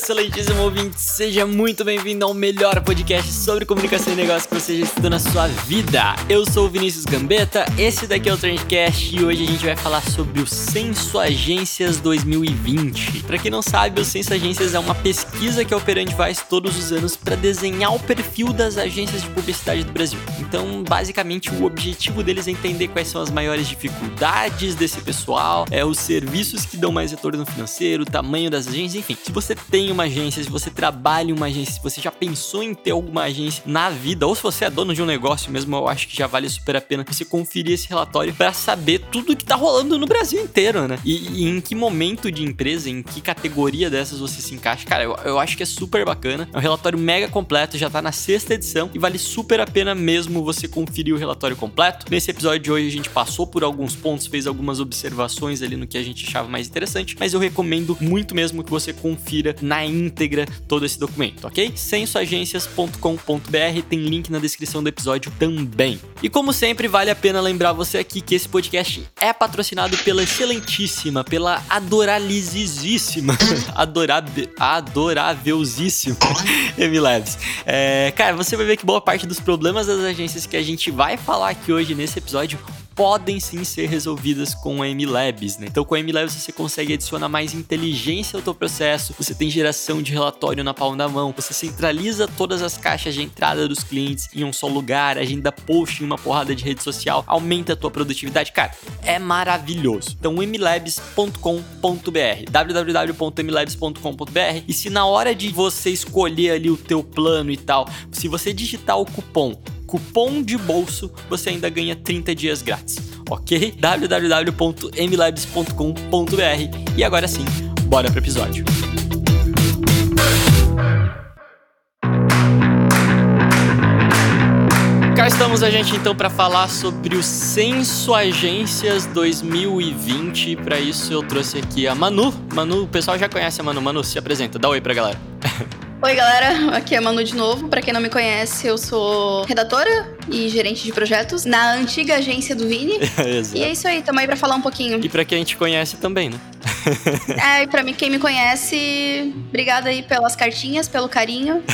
Excelentíssimo ouvinte! Seja muito bem-vindo ao melhor podcast sobre comunicação e negócio que você já estudou na sua vida. Eu sou o Vinícius Gambetta, esse daqui é o Trendcast e hoje a gente vai falar sobre o Censo Agências 2020. Para quem não sabe, o Censo Agências é uma pesquisa que a Operante faz todos os anos para desenhar o perfil das agências de publicidade do Brasil. Então, basicamente, o objetivo deles é entender quais são as maiores dificuldades desse pessoal, é os serviços que dão mais retorno financeiro, o tamanho das agências, enfim. Se você tem uma agência, se você trabalha em uma agência, se você já pensou em ter alguma agência na vida, ou se você é dono de um negócio mesmo, eu acho que já vale super a pena você conferir esse relatório para saber tudo que tá rolando no Brasil inteiro, né? E, e em que momento de empresa, em que categoria dessas você se encaixa. Cara, eu, eu acho que é super bacana. É um relatório mega completo, já tá na sexta edição e vale super a pena mesmo você conferir o relatório completo. Nesse episódio de hoje a gente passou por alguns pontos, fez algumas observações ali no que a gente achava mais interessante, mas eu recomendo muito mesmo que você confira na íntegra todo esse documento, ok? censoagências.com.br tem link na descrição do episódio também. E como sempre, vale a pena lembrar você aqui que esse podcast é patrocinado pela excelentíssima, pela adoralizíssima, adorável, adorávelzíssima MLabs. É, cara, você vai ver que boa parte dos problemas das agências que a gente vai falar aqui hoje nesse episódio podem sim ser resolvidas com a MLabs, né? Então com a MLabs você consegue adicionar mais inteligência ao teu processo, você tem geração de relatório na palma da mão, você centraliza todas as caixas de entrada dos clientes em um só lugar, agenda post em uma porrada de rede social, aumenta a tua produtividade, cara, é maravilhoso. Então mlabs.com.br, www.mlabs.com.br e se na hora de você escolher ali o teu plano e tal, se você digitar o cupom cupom de bolso, você ainda ganha 30 dias grátis, ok? www.mlabs.com.br E agora sim, bora pro episódio. Cá estamos a gente então para falar sobre o Censo Agências 2020. Para isso eu trouxe aqui a Manu. Manu, o pessoal já conhece a Manu. Manu, se apresenta, dá um oi pra galera. Oi, galera. Aqui é a Manu de novo. Pra quem não me conhece, eu sou redatora e gerente de projetos na antiga agência do Vini. Exato. E é isso aí, tamo aí pra falar um pouquinho. E pra quem te conhece também, né? É, e pra mim, quem me conhece, obrigada aí pelas cartinhas, pelo carinho.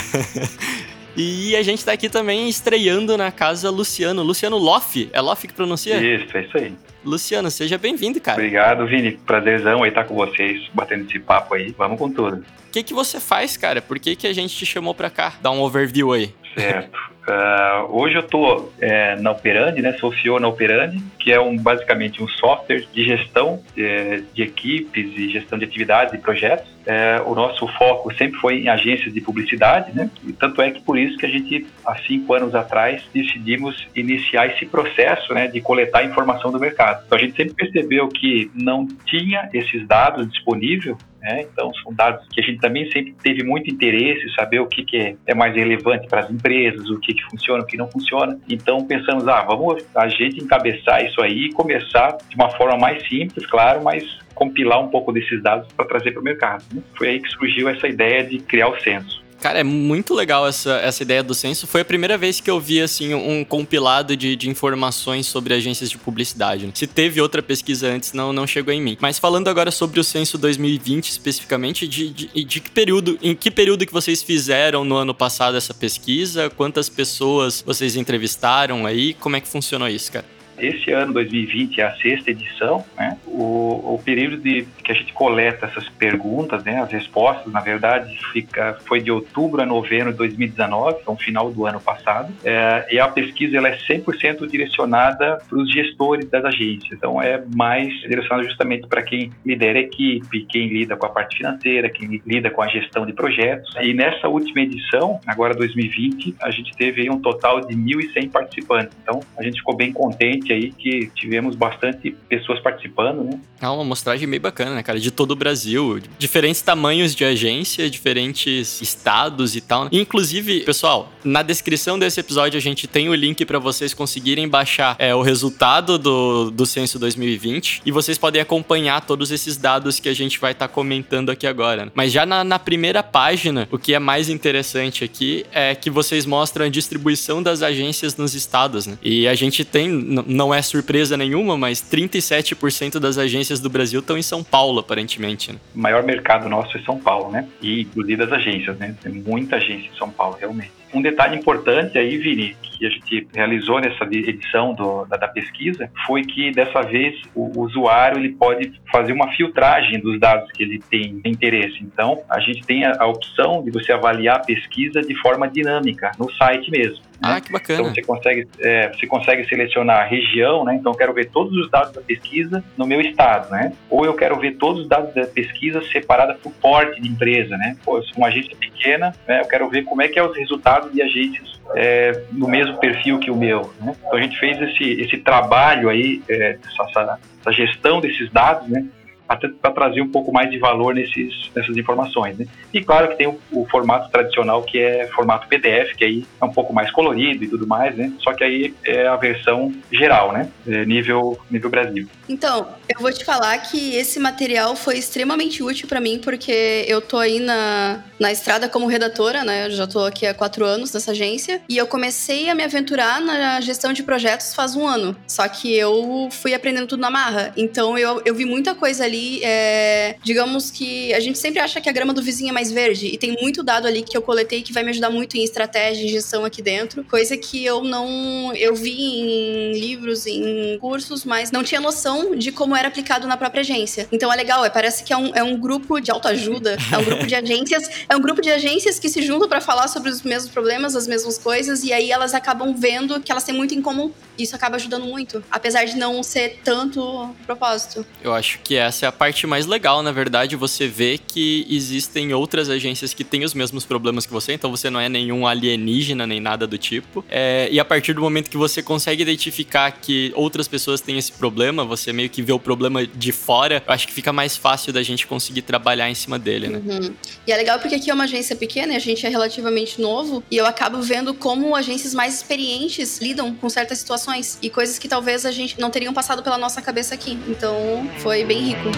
E a gente tá aqui também estreando na casa Luciano. Luciano Loff. É Loff que pronuncia? Isso, é isso aí. Luciano, seja bem-vindo, cara. Obrigado, Vini. Prazerzão aí estar com vocês, batendo esse papo aí. Vamos com tudo. O que, que você faz, cara? Por que, que a gente te chamou pra cá? Dá um overview aí. Certo. Ah, hoje eu estou na Operandi, né? Sou CEO na Operandi, que é um, basicamente um software de gestão eh, de equipes e gestão de atividades e projetos. Eh, o nosso foco sempre foi em agências de publicidade, né? E tanto é que por isso que a gente, há cinco anos atrás, decidimos iniciar esse processo, né? De coletar informação do mercado. Então a gente sempre percebeu que não tinha esses dados disponíveis né? Então, são dados que a gente também sempre teve muito interesse, saber o que, que é, é mais relevante para as empresas, o que, funciona, o que não funciona. Então, pensamos, ah, vamos a gente encabeçar isso aí e começar de uma forma mais simples, claro, mas compilar um pouco desses dados para trazer para o mercado. Né? Foi aí que surgiu essa ideia de criar o censo. Cara, é muito legal essa, essa ideia do censo. Foi a primeira vez que eu vi, assim, um compilado de, de informações sobre agências de publicidade. Se teve outra pesquisa antes, não, não chegou em mim. Mas falando agora sobre o censo 2020 especificamente, de, de, de que período, em que período que vocês fizeram no ano passado essa pesquisa? Quantas pessoas vocês entrevistaram aí? Como é que funcionou isso, cara? Esse ano, 2020, é a sexta edição, né? O, o período de, que a gente coleta essas perguntas, né? As respostas, na verdade, fica, foi de outubro a novembro de 2019, então final do ano passado. É, e a pesquisa ela é 100% direcionada para os gestores das agências. Então, é mais direcionada justamente para quem lidera a equipe, quem lida com a parte financeira, quem lida com a gestão de projetos. E nessa última edição, agora 2020, a gente teve um total de 1.100 participantes. Então, a gente ficou bem contente aí que tivemos bastante pessoas participando, né? É uma amostragem bem bacana, né, cara? De todo o Brasil, diferentes tamanhos de agência, diferentes estados e tal. Inclusive, pessoal, na descrição desse episódio a gente tem o link para vocês conseguirem baixar é, o resultado do, do censo 2020 e vocês podem acompanhar todos esses dados que a gente vai estar tá comentando aqui agora. Mas já na, na primeira página, o que é mais interessante aqui é que vocês mostram a distribuição das agências nos estados, né? E a gente tem, não é surpresa nenhuma, mas 37% das agências do Brasil estão em São Paulo, aparentemente. Né? O maior mercado nosso é São Paulo, né? E inclusive as agências, né? Tem muita agência em São Paulo, realmente. Um detalhe importante aí, Vini, que a gente realizou nessa edição do, da, da, pesquisa, foi que dessa vez o, usuário ele pode fazer uma filtragem dos dados que ele tem interesse. Então, a gente tem a, a opção de você avaliar a pesquisa de forma dinâmica no site mesmo. Né? Ah, que bacana. Então você consegue, é, você consegue selecionar a região, né? Então eu quero ver todos os dados da pesquisa no meu estado, né? Ou eu quero ver todos os dados da pesquisa separada por porte de empresa, né? Pô, eu sou uma agência pequena, né? eu quero ver como é que é os resultados de agências é, no mesmo perfil que o meu. Né? Então a gente fez esse, esse trabalho aí, é, essa, essa gestão desses dados, né? Para trazer um pouco mais de valor nesses, nessas informações. Né? E claro que tem o, o, formato tradicional, que é formato PDF, que aí é um pouco mais colorido e tudo mais, né? Só que aí é a versão geral, né? É nível, nível Brasil. Então, eu vou te falar que esse material foi extremamente útil para mim, porque eu tô aí na, na estrada como redatora, né? Eu já tô aqui há quatro anos nessa agência, e eu comecei a me aventurar na gestão de projetos faz um ano. Só que eu fui aprendendo tudo na marra. Então, eu, eu vi muita coisa ali ali, é, digamos que a gente sempre acha que a grama do vizinho é mais verde, e tem muito dado ali que eu coletei que vai me ajudar muito em estratégia e gestão aqui dentro, coisa que eu não. Eu vi em livros, em cursos, mas não tinha noção de como era aplicado na própria agência. Então é legal, é, parece que é um, é um grupo de autoajuda, é um grupo de agências, é um grupo de agências que se juntam para falar sobre os mesmos problemas, as mesmas coisas, e aí elas acabam vendo que elas têm muito em comum. Isso acaba ajudando muito, apesar de não ser tanto propósito. Eu acho que essa é a parte mais legal, na verdade, você vê que existem outras agências que têm os mesmos problemas que você, então você não é nenhum alienígena nem nada do tipo. É, e a partir do momento que você consegue identificar que outras pessoas têm esse problema, você meio que vê o problema de fora, eu acho que fica mais fácil da gente conseguir trabalhar em cima dele, né? Uhum. E é legal porque aqui é uma agência pequena e a gente é relativamente novo, e eu acabo vendo como agências mais experientes lidam com certas situações e coisas que talvez a gente não teriam passado pela nossa cabeça aqui. Então, foi bem rico.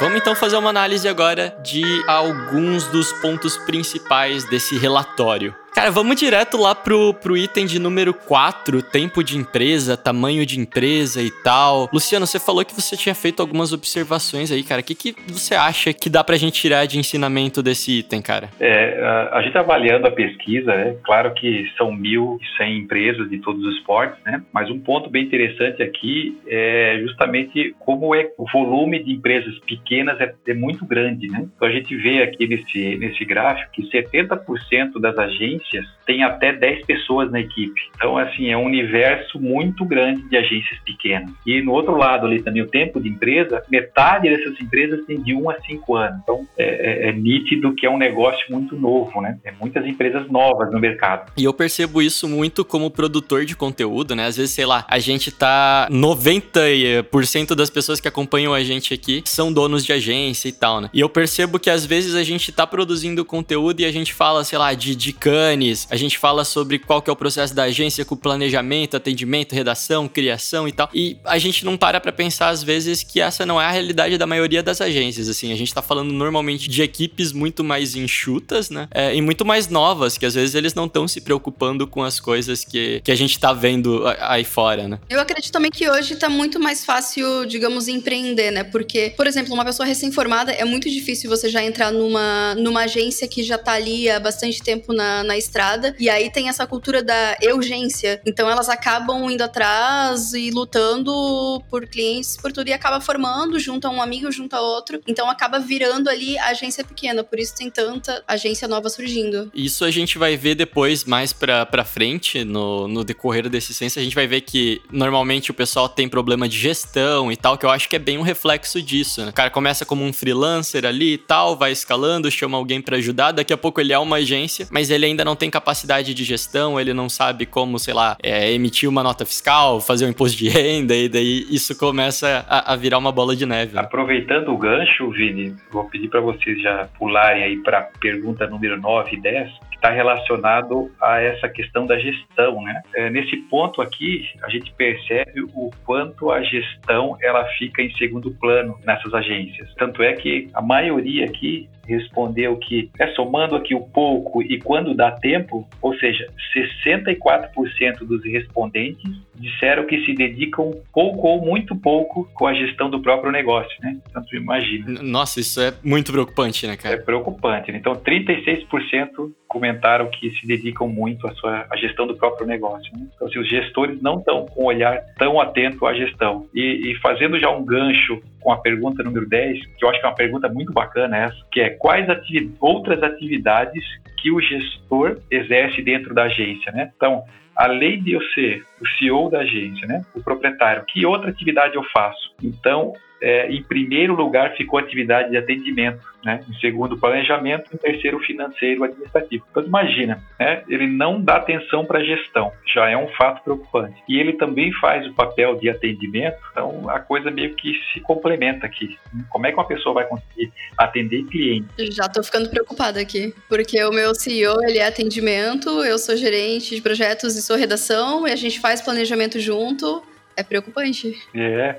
Vamos então fazer uma análise agora de alguns dos pontos principais desse relatório. Cara, vamos direto lá pro, pro item de número 4, tempo de empresa, tamanho de empresa e tal. Luciano, você falou que você tinha feito algumas observações aí, cara. O que, que você acha que dá pra gente tirar de ensinamento desse item, cara? É, a, a gente avaliando a pesquisa, né? Claro que são 1.100 empresas de todos os portes, né? Mas um ponto bem interessante aqui é justamente como é o volume de empresas pequenas é, é muito grande, né? Então a gente vê aqui nesse, nesse gráfico que 70% das agências agências tem até 10 pessoas na equipe. Então, assim, é um universo muito grande de agências pequenas. E no outro lado ali também o tempo de empresa, metade dessas empresas tem de 1 a 5 anos. Então, é, é, é nítido que é um negócio muito novo, né? É muitas empresas novas no mercado. E eu percebo isso muito como produtor de conteúdo, né? Às vezes, sei lá, a gente tá 90% das pessoas que acompanham a gente aqui são donos de agência e tal, né? E eu percebo que às vezes a gente tá produzindo conteúdo e a gente fala, sei lá, de, de a gente fala sobre qual que é o processo da agência com planejamento, atendimento, redação, criação e tal. E a gente não para pra pensar às vezes que essa não é a realidade da maioria das agências, assim. A gente tá falando normalmente de equipes muito mais enxutas, né? É, e muito mais novas, que às vezes eles não estão se preocupando com as coisas que, que a gente tá vendo aí fora, né? Eu acredito também que hoje tá muito mais fácil, digamos, empreender, né? Porque, por exemplo, uma pessoa recém-formada é muito difícil você já entrar numa, numa agência que já tá ali há bastante tempo na, na estrada. E aí tem essa cultura da urgência. Então elas acabam indo atrás e lutando por clientes, por tudo, e acaba formando, junto a um amigo, junto a outro. Então acaba virando ali a agência pequena. Por isso tem tanta agência nova surgindo. Isso a gente vai ver depois, mais pra, pra frente, no, no decorrer desse censo, a gente vai ver que normalmente o pessoal tem problema de gestão e tal, que eu acho que é bem um reflexo disso, né? O cara começa como um freelancer ali e tal, vai escalando, chama alguém para ajudar, daqui a pouco ele é uma agência, mas ele ainda não não tem capacidade de gestão, ele não sabe como, sei lá, é, emitir uma nota fiscal, fazer um imposto de renda, e daí isso começa a, a virar uma bola de neve. Né? Aproveitando o gancho, Vini, vou pedir para vocês já pularem aí para pergunta número 9 e 10, que está relacionado a essa questão da gestão, né? É, nesse ponto aqui, a gente percebe o quanto a gestão ela fica em segundo plano nessas agências. Tanto é que a maioria aqui respondeu que é somando aqui o pouco e quando dá tempo, ou seja, 64% dos respondentes disseram que se dedicam pouco ou muito pouco com a gestão do próprio negócio, né? Então, tu imagina. Nossa, isso é muito preocupante, né, cara? É preocupante. Né? Então, 36% comentaram que se dedicam muito à, sua, à gestão do próprio negócio. Né? Então, se os gestores não estão com um olhar tão atento à gestão. E, e, fazendo já um gancho com a pergunta número 10, que eu acho que é uma pergunta muito bacana essa, que é quais ativi outras atividades que o gestor exerce dentro da agência, né? Então, além de eu ser o CEO da agência, né, o proprietário, que outra atividade eu faço? Então, é, em primeiro lugar ficou a atividade de atendimento, né? em segundo planejamento, em terceiro financeiro administrativo. Então imagina, né? ele não dá atenção para a gestão, já é um fato preocupante. E ele também faz o papel de atendimento, então a coisa meio que se complementa aqui. Como é que uma pessoa vai conseguir atender cliente? Já estou ficando preocupada aqui, porque o meu CEO ele é atendimento, eu sou gerente de projetos e sou redação e a gente faz planejamento junto. É preocupante. É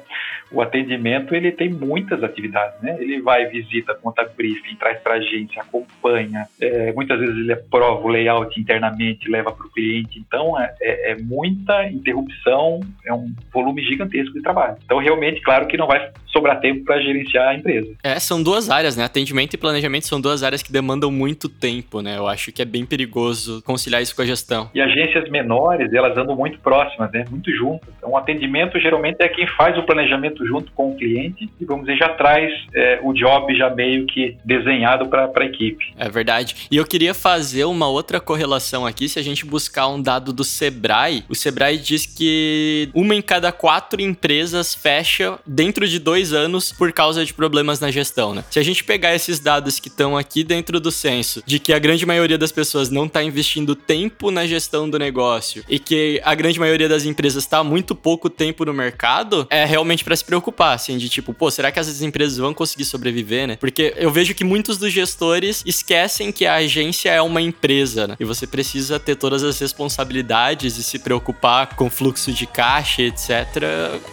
o atendimento ele tem muitas atividades, né? Ele vai, visita, conta briefing, traz para a agência, acompanha, é, muitas vezes ele aprova o layout internamente, leva para o cliente. Então é, é, é, muita interrupção, é um volume gigantesco de trabalho. Então realmente, claro que não vai sobrar tempo para gerenciar a empresa. É, são duas áreas, né? Atendimento e planejamento são duas áreas que demandam muito tempo, né? Eu acho que é bem perigoso conciliar isso com a gestão. E agências menores, elas andam muito próximas, né? Muito juntas. Então, o atendimento geralmente é quem faz o planejamento junto com o cliente e, vamos dizer, já traz é, o job já meio que desenhado para a equipe. É verdade. E eu queria fazer uma outra correlação aqui, se a gente buscar um dado do Sebrae, o Sebrae diz que uma em cada quatro empresas fecha dentro de dois anos por causa de problemas na gestão, né? Se a gente pegar esses dados que estão aqui dentro do censo, de que a grande maioria das pessoas não está investindo tempo na gestão do negócio e que a grande maioria das empresas está muito pouco tempo no mercado, é realmente para se preocupar, assim, de tipo, pô, será que essas empresas vão conseguir sobreviver, né? Porque eu vejo que muitos dos gestores esquecem que a agência é uma empresa, né? E você precisa ter todas as responsabilidades e se preocupar com fluxo de caixa, etc.,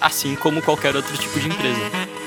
assim como qualquer outro tipo de empresa.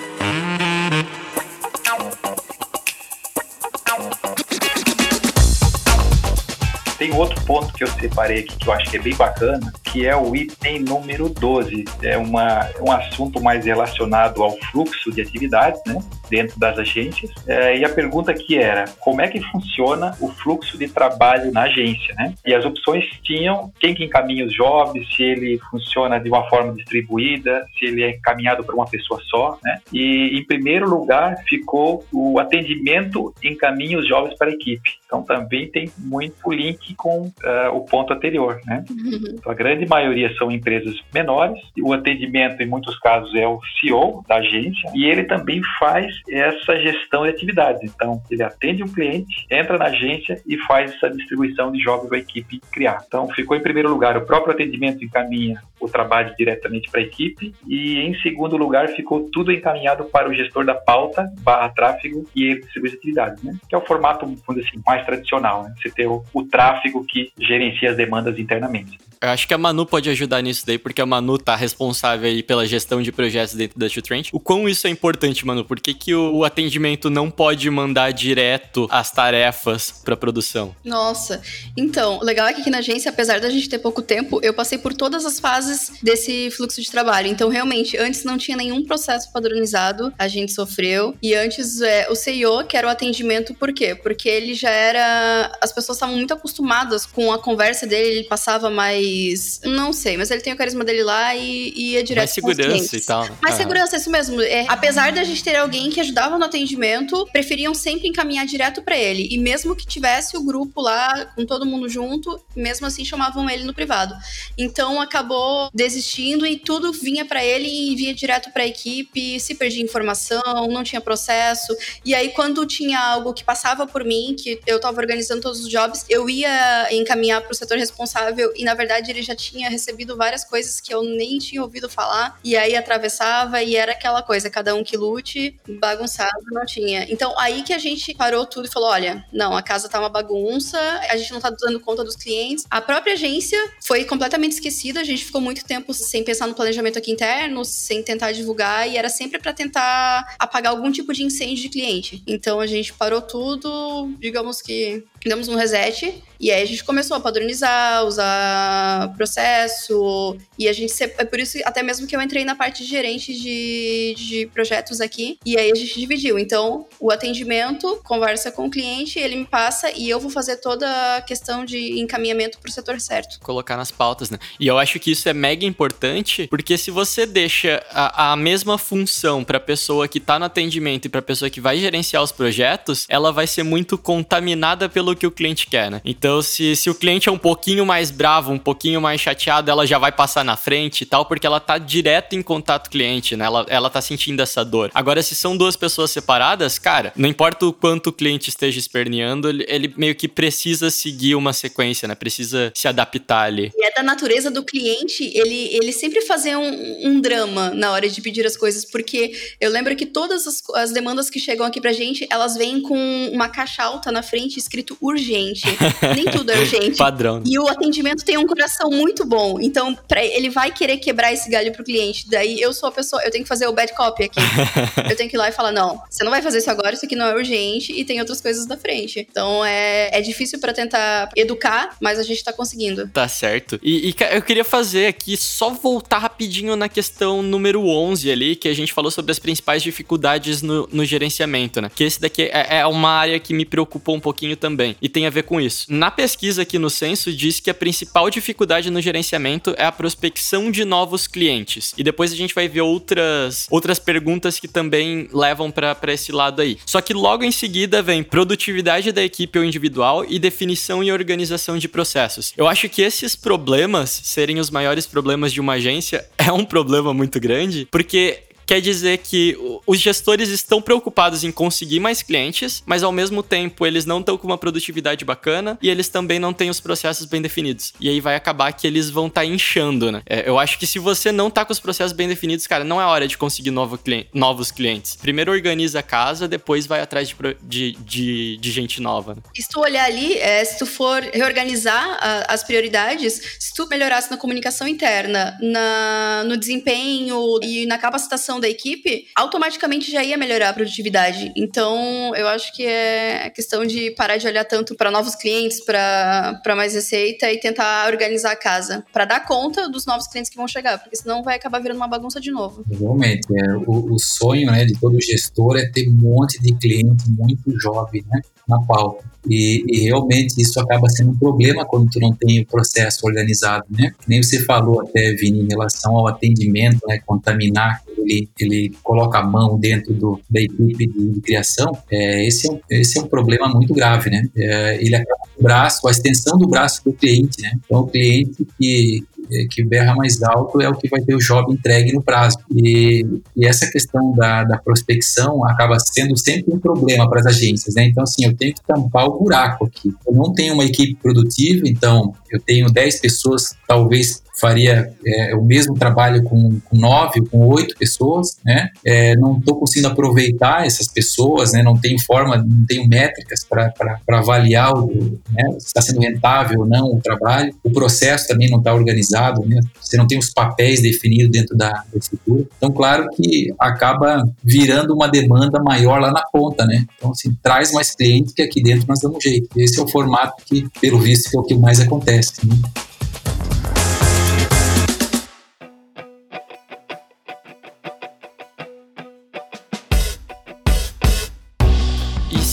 Tem outro ponto que eu separei aqui que eu acho que é bem bacana, que é o item número 12. É uma, um assunto mais relacionado ao fluxo de atividades, né? Dentro das agências. É, e a pergunta aqui era: como é que funciona o fluxo de trabalho na agência, né? E as opções tinham quem que encaminha os jobs, se ele funciona de uma forma distribuída, se ele é encaminhado para uma pessoa só, né? E em primeiro lugar ficou o atendimento encaminha os jobs para a equipe. Então também tem muito link com uh, o ponto anterior, né? Uhum. Então, a grande maioria são empresas menores. O atendimento, em muitos casos, é o CEO da agência e ele também faz essa gestão de atividades. Então, ele atende o um cliente, entra na agência e faz essa distribuição de jogos para a equipe criar. Então, ficou em primeiro lugar o próprio atendimento encaminha o trabalho diretamente para a equipe e em segundo lugar ficou tudo encaminhado para o gestor da pauta barra tráfego e ele distribui as atividades, né? Que é o formato, vamos dizer assim, mais tradicional, né? Você ter o, o tráfego que gerencia as demandas internamente. Eu acho que a Manu pode ajudar nisso daí, porque a Manu tá responsável aí pela gestão de projetos dentro da Trend. O quão isso é importante, Manu? Por que, que o, o atendimento não pode mandar direto as tarefas para produção? Nossa, então, o legal é que aqui na agência, apesar da gente ter pouco tempo, eu passei por todas as fases desse fluxo de trabalho. Então, realmente, antes não tinha nenhum processo padronizado, a gente sofreu. E antes, é, o CEO, que era o atendimento, por quê? Porque ele já era. As pessoas estavam muito acostumadas com a conversa dele, ele passava mais. Não sei, mas ele tem o carisma dele lá e, e ia direto. Mais segurança e tal. Mais ah. segurança, isso mesmo. É, apesar da gente ter alguém que ajudava no atendimento, preferiam sempre encaminhar direto para ele. E mesmo que tivesse o grupo lá com todo mundo junto, mesmo assim chamavam ele no privado. Então acabou desistindo e tudo vinha para ele e vinha direto para a equipe, se perdia informação, não tinha processo. E aí quando tinha algo que passava por mim, que eu estava organizando todos os jobs, eu ia encaminhar para o setor responsável e na verdade ele já tinha recebido várias coisas que eu nem tinha ouvido falar e aí atravessava e era aquela coisa, cada um que lute, bagunçado não tinha. Então aí que a gente parou tudo e falou, olha, não, a casa tá uma bagunça, a gente não tá dando conta dos clientes. A própria agência foi completamente esquecida, a gente ficou muito tempo sem pensar no planejamento aqui interno, sem tentar divulgar e era sempre para tentar apagar algum tipo de incêndio de cliente. Então a gente parou tudo, digamos que demos um reset e aí a gente começou a padronizar, usar processo e a gente é por isso até mesmo que eu entrei na parte de gerente de, de projetos aqui e aí a gente dividiu. Então o atendimento conversa com o cliente, ele me passa e eu vou fazer toda a questão de encaminhamento para o setor certo. Colocar nas pautas, né? E eu acho que isso é mega importante porque se você deixa a, a mesma função para a pessoa que está no atendimento e para a pessoa que vai gerenciar os projetos, ela vai ser muito contaminada pelo que o cliente quer, né? Então, se, se o cliente é um pouquinho mais bravo, um pouquinho mais chateado, ela já vai passar na frente e tal, porque ela tá direto em contato com o cliente, né? Ela, ela tá sentindo essa dor. Agora, se são duas pessoas separadas, cara, não importa o quanto o cliente esteja esperneando, ele, ele meio que precisa seguir uma sequência, né? Precisa se adaptar ali. E é da natureza do cliente ele, ele sempre fazer um, um drama na hora de pedir as coisas, porque eu lembro que todas as, as demandas que chegam aqui pra gente, elas vêm com uma caixa alta na frente escrito urgente. Nem tudo é urgente. Padrão. E o atendimento tem um coração muito bom. Então, pra, ele vai querer quebrar esse galho pro cliente. Daí eu sou a pessoa, eu tenho que fazer o bad copy aqui. eu tenho que ir lá e falar: não, você não vai fazer isso agora, isso aqui não é urgente e tem outras coisas da frente. Então é, é difícil para tentar educar, mas a gente tá conseguindo. Tá certo. E, e, eu queria fazer aqui, só voltar rapidinho na questão número 11 ali, que a gente falou sobre as principais dificuldades no, no gerenciamento, né? Que esse daqui é, é uma área que me preocupou um pouquinho também e tem a ver com isso. Na pesquisa aqui no censo diz que a principal dificuldade no gerenciamento é a prospecção de novos clientes. E depois a gente vai ver outras outras perguntas que também levam para esse lado aí. Só que logo em seguida vem produtividade da equipe ou individual e definição e organização de processos. Eu acho que esses problemas serem os maiores problemas de uma agência é um problema muito grande, porque quer dizer que os gestores estão preocupados em conseguir mais clientes, mas ao mesmo tempo eles não estão com uma produtividade bacana e eles também não têm os processos bem definidos. E aí vai acabar que eles vão estar tá inchando, né? É, eu acho que se você não tá com os processos bem definidos, cara, não é hora de conseguir novo novos clientes. Primeiro organiza a casa, depois vai atrás de, de, de, de gente nova. Né? Se tu olhar ali, é, se tu for reorganizar a, as prioridades, se tu melhorasse na comunicação interna, na, no desempenho e na capacitação da equipe, automaticamente já ia melhorar a produtividade. Então, eu acho que é questão de parar de olhar tanto para novos clientes, para mais receita e tentar organizar a casa, para dar conta dos novos clientes que vão chegar, porque senão vai acabar virando uma bagunça de novo. Realmente, é, o, o sonho né, de todo gestor é ter um monte de cliente muito jovem né, na pauta. E, e, realmente isso acaba sendo um problema quando tu não tem o processo organizado, né? Nem você falou até, Vini, em relação ao atendimento, né? Contaminar, ele, ele coloca a mão dentro do, da equipe de, de criação, é, esse, é um, esse é um problema muito grave, né? É, ele acaba o braço, a extensão do braço do cliente, né? Então, o cliente que, que berra mais alto é o que vai ter o job entregue no prazo. E, e essa questão da, da, prospecção acaba sendo sempre um problema para as agências, né? Então, assim, eu tenho que tampar o buraco aqui. Eu não tenho uma equipe produtiva, então eu tenho 10 pessoas, talvez faria é, o mesmo trabalho com, com nove, com oito pessoas, né? É, não estou conseguindo aproveitar essas pessoas, né? Não tenho forma, não tenho métricas para avaliar o, né? se está sendo rentável ou não o trabalho. O processo também não está organizado, né? Você não tem os papéis definidos dentro da, da estrutura. Então, claro que acaba virando uma demanda maior lá na ponta, né? Então, assim, traz mais clientes que aqui dentro nós damos jeito. Esse é o formato que, pelo visto, é o que mais acontece. Né?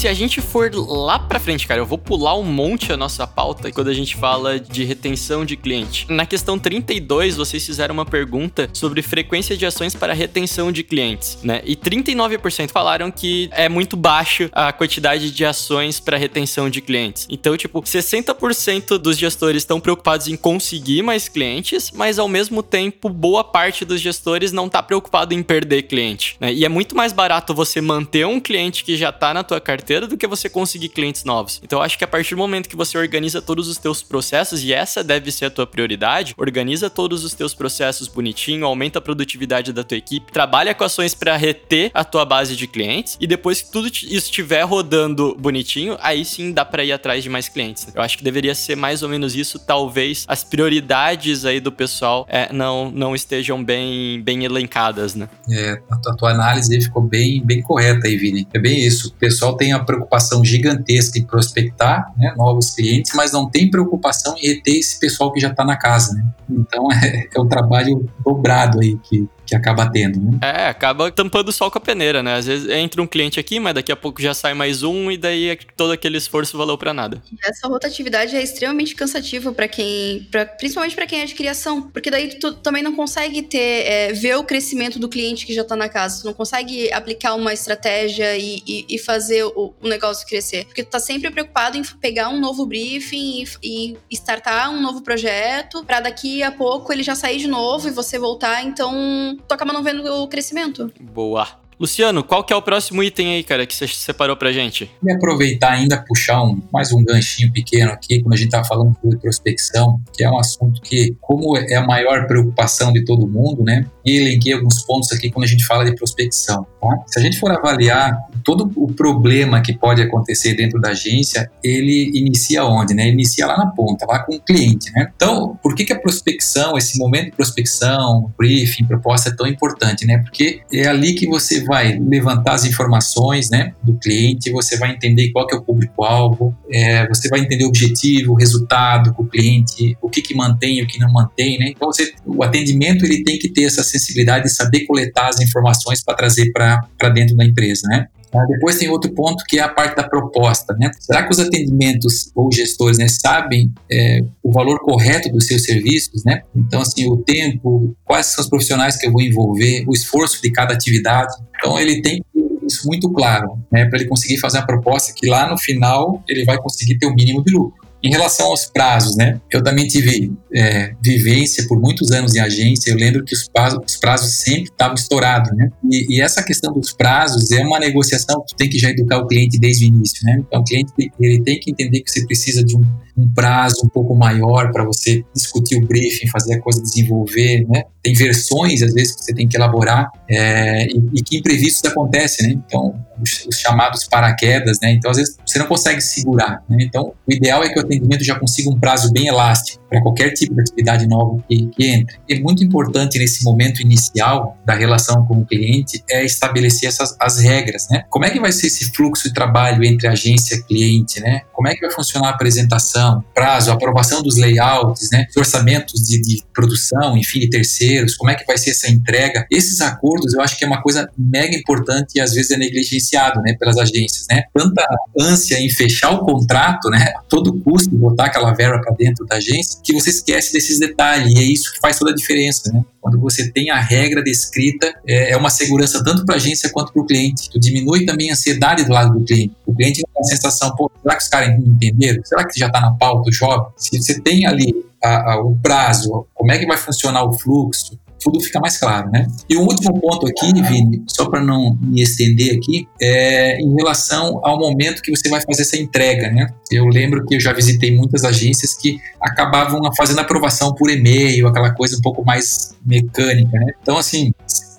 Se a gente for lá pra frente, cara, eu vou pular um monte a nossa pauta quando a gente fala de retenção de cliente. Na questão 32, vocês fizeram uma pergunta sobre frequência de ações para retenção de clientes, né? E 39% falaram que é muito baixo a quantidade de ações para retenção de clientes. Então, tipo, 60% dos gestores estão preocupados em conseguir mais clientes, mas ao mesmo tempo, boa parte dos gestores não está preocupado em perder cliente, né? E é muito mais barato você manter um cliente que já está na tua carteira do que você conseguir clientes novos. Então, eu acho que a partir do momento que você organiza todos os teus processos e essa deve ser a tua prioridade, organiza todos os teus processos bonitinho, aumenta a produtividade da tua equipe, trabalha com ações para reter a tua base de clientes e depois que tudo isso estiver rodando bonitinho, aí sim dá para ir atrás de mais clientes. Eu acho que deveria ser mais ou menos isso, talvez as prioridades aí do pessoal é, não, não estejam bem, bem elencadas, né? É, a tua, a tua análise ficou bem, bem correta aí, Vini. É bem isso. O pessoal tem a preocupação gigantesca em prospectar né, novos clientes, mas não tem preocupação em reter esse pessoal que já está na casa, né? Então é, é um trabalho dobrado aí que, que acaba tendo, né? É, acaba tampando o sol com a peneira, né? Às vezes entra um cliente aqui, mas daqui a pouco já sai mais um e daí é todo aquele esforço valeu para nada. Essa rotatividade é extremamente cansativa para quem, pra, principalmente para quem é de criação, porque daí tu também não consegue ter é, ver o crescimento do cliente que já tá na casa, tu não consegue aplicar uma estratégia e, e, e fazer o, o, negócio crescer, porque tu tá sempre preocupado em pegar um novo briefing e, e startar um novo projeto para daqui a pouco ele já sair de novo e você voltar, então tu acaba não vendo o crescimento. Boa. Luciano, qual que é o próximo item aí, cara, que você separou pra gente? E aproveitar ainda, puxar um, mais um ganchinho pequeno aqui, quando a gente tá falando sobre prospecção, que é um assunto que, como é a maior preocupação de todo mundo, né? E elenquei alguns pontos aqui quando a gente fala de prospecção. Tá? Se a gente for avaliar todo o problema que pode acontecer dentro da agência, ele inicia onde, né? Inicia lá na ponta, lá com o cliente, né? Então, por que, que a prospecção, esse momento de prospecção, briefing, proposta é tão importante, né? Porque é ali que você vai levantar as informações, né, do cliente, você vai entender qual que é o público-alvo, é, você vai entender o objetivo, o resultado com o cliente, o que que mantém e o que não mantém, né? Então, você, o atendimento ele tem que ter essa sensibilidade de saber coletar as informações para trazer para dentro da empresa, né? Ah, depois tem outro ponto que é a parte da proposta. Né? Será que os atendimentos ou gestores né, sabem é, o valor correto dos seus serviços? Né? Então, assim, o tempo, quais são os profissionais que eu vou envolver, o esforço de cada atividade. Então, ele tem isso muito claro, né, para ele conseguir fazer uma proposta que lá no final ele vai conseguir ter o mínimo de lucro. Em relação aos prazos, né? Eu também tive é, vivência por muitos anos em agência. Eu lembro que os prazos, os prazos sempre estavam estourados, né? E, e, essa questão dos prazos é uma negociação que tem que já educar o cliente desde o início, né? Então o cliente ele tem que entender que você precisa de um, um prazo um pouco maior para você discutir o briefing, fazer a coisa desenvolver, né? Tem versões às vezes que você tem que elaborar é, e, e, que imprevistos acontecem, né? Então os, os, chamados paraquedas, né? Então às vezes você não consegue segurar, né? Então o ideal é que o atendimento já consiga um prazo bem elástico para qualquer tipo de atividade nova que, que entre. É muito importante nesse momento inicial da relação com o cliente é estabelecer essas as regras, né? Como é que vai ser esse fluxo de trabalho entre agência e cliente, né? Como é que vai funcionar a apresentação, prazo, aprovação dos layouts, né? Os orçamentos de, de produção, enfim, de terceiros, como é que vai ser essa entrega? Esses acordos eu acho que é uma coisa mega importante e às vezes é negligenciado, né, pelas agências, né? Tanta ânsia em fechar o contrato, né, a todo custo botar aquela verba para dentro da agência, que você esquece desses detalhes, e é isso que faz toda a diferença, né? Quando você tem a regra descrita, é, é uma segurança tanto para a agência quanto para o cliente. Tu diminui também a ansiedade do lado do cliente. O cliente tem a sensação, pô, será que os caras entenderam? Será que já está na pauta o job? Se você tem ali a, a, o prazo, como é que vai funcionar o fluxo, tudo fica mais claro, né? E o último ponto aqui, Vini, só para não me estender aqui, é em relação ao momento que você vai fazer essa entrega, né? Eu lembro que eu já visitei muitas agências que acabavam fazendo aprovação por e-mail, aquela coisa um pouco mais mecânica, né? Então, assim,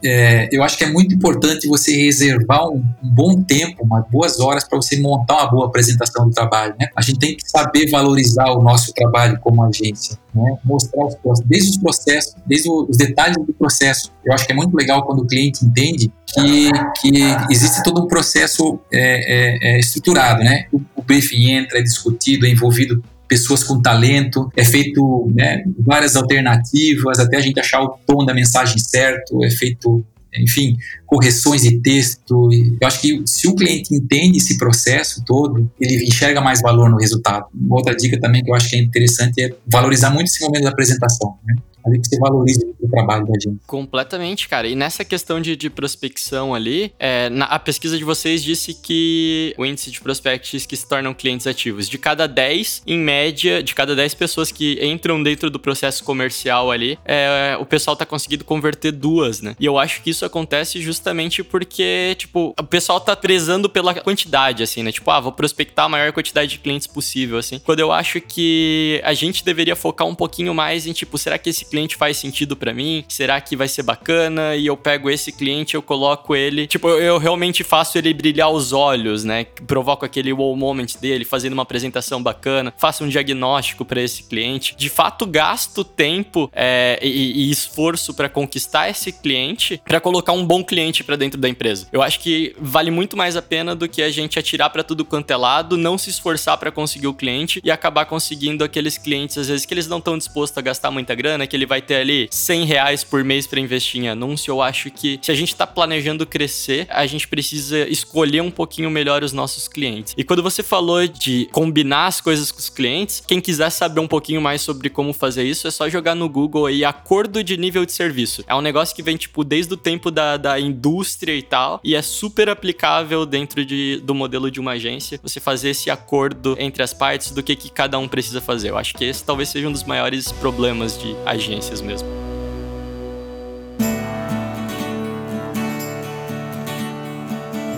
é, eu acho que é muito importante você reservar um, um bom tempo, umas boas horas para você montar uma boa apresentação do trabalho. Né? A gente tem que saber valorizar o nosso trabalho como agência, né? mostrar os desde os processos, desde os detalhes do processo. Eu acho que é muito legal quando o cliente entende que, que existe todo um processo é, é, é estruturado, né? O, o briefing entra, é discutido, é envolvido pessoas com talento, é feito né, várias alternativas até a gente achar o tom da mensagem certo, é feito enfim, correções de texto. Eu acho que se o cliente entende esse processo todo, ele enxerga mais valor no resultado. Uma outra dica também que eu acho que é interessante é valorizar muito esse momento da apresentação. Né? Ali que você valoriza o trabalho da gente. Completamente, cara. E nessa questão de, de prospecção ali, é, na, a pesquisa de vocês disse que o índice de prospects que se tornam clientes ativos, de cada 10, em média, de cada 10 pessoas que entram dentro do processo comercial ali, é, o pessoal tá conseguindo converter duas, né? E eu acho que isso acontece justamente porque, tipo, o pessoal tá prezando pela quantidade, assim, né? Tipo, ah, vou prospectar a maior quantidade de clientes possível, assim. Quando eu acho que a gente deveria focar um pouquinho mais em, tipo, será que esse cliente faz sentido para mim? Será que vai ser bacana? E eu pego esse cliente, eu coloco ele, tipo, eu, realmente faço ele brilhar os olhos, né? Provoco aquele wow moment dele, fazendo uma apresentação bacana, faço um diagnóstico para esse cliente. De fato, gasto tempo é, e, e, esforço para conquistar esse cliente, para colocar um bom cliente para dentro da empresa. Eu acho que vale muito mais a pena do que a gente atirar para tudo quanto é lado, não se esforçar para conseguir o cliente e acabar conseguindo aqueles clientes às vezes que eles não estão dispostos a gastar muita grana, que ele vai ter ali 100 reais por mês para investir em anúncio, eu acho que se a gente tá planejando crescer, a gente precisa escolher um pouquinho melhor os nossos clientes. E quando você falou de combinar as coisas com os clientes, quem quiser saber um pouquinho mais sobre como fazer isso, é só jogar no Google aí acordo de nível de serviço. É um negócio que vem, tipo, desde o tempo da, da indústria e tal, e é super aplicável dentro de, do modelo de uma agência, você fazer esse acordo entre as partes do que, que cada um precisa fazer. Eu acho que esse talvez seja um dos maiores problemas de agência agências mesmo.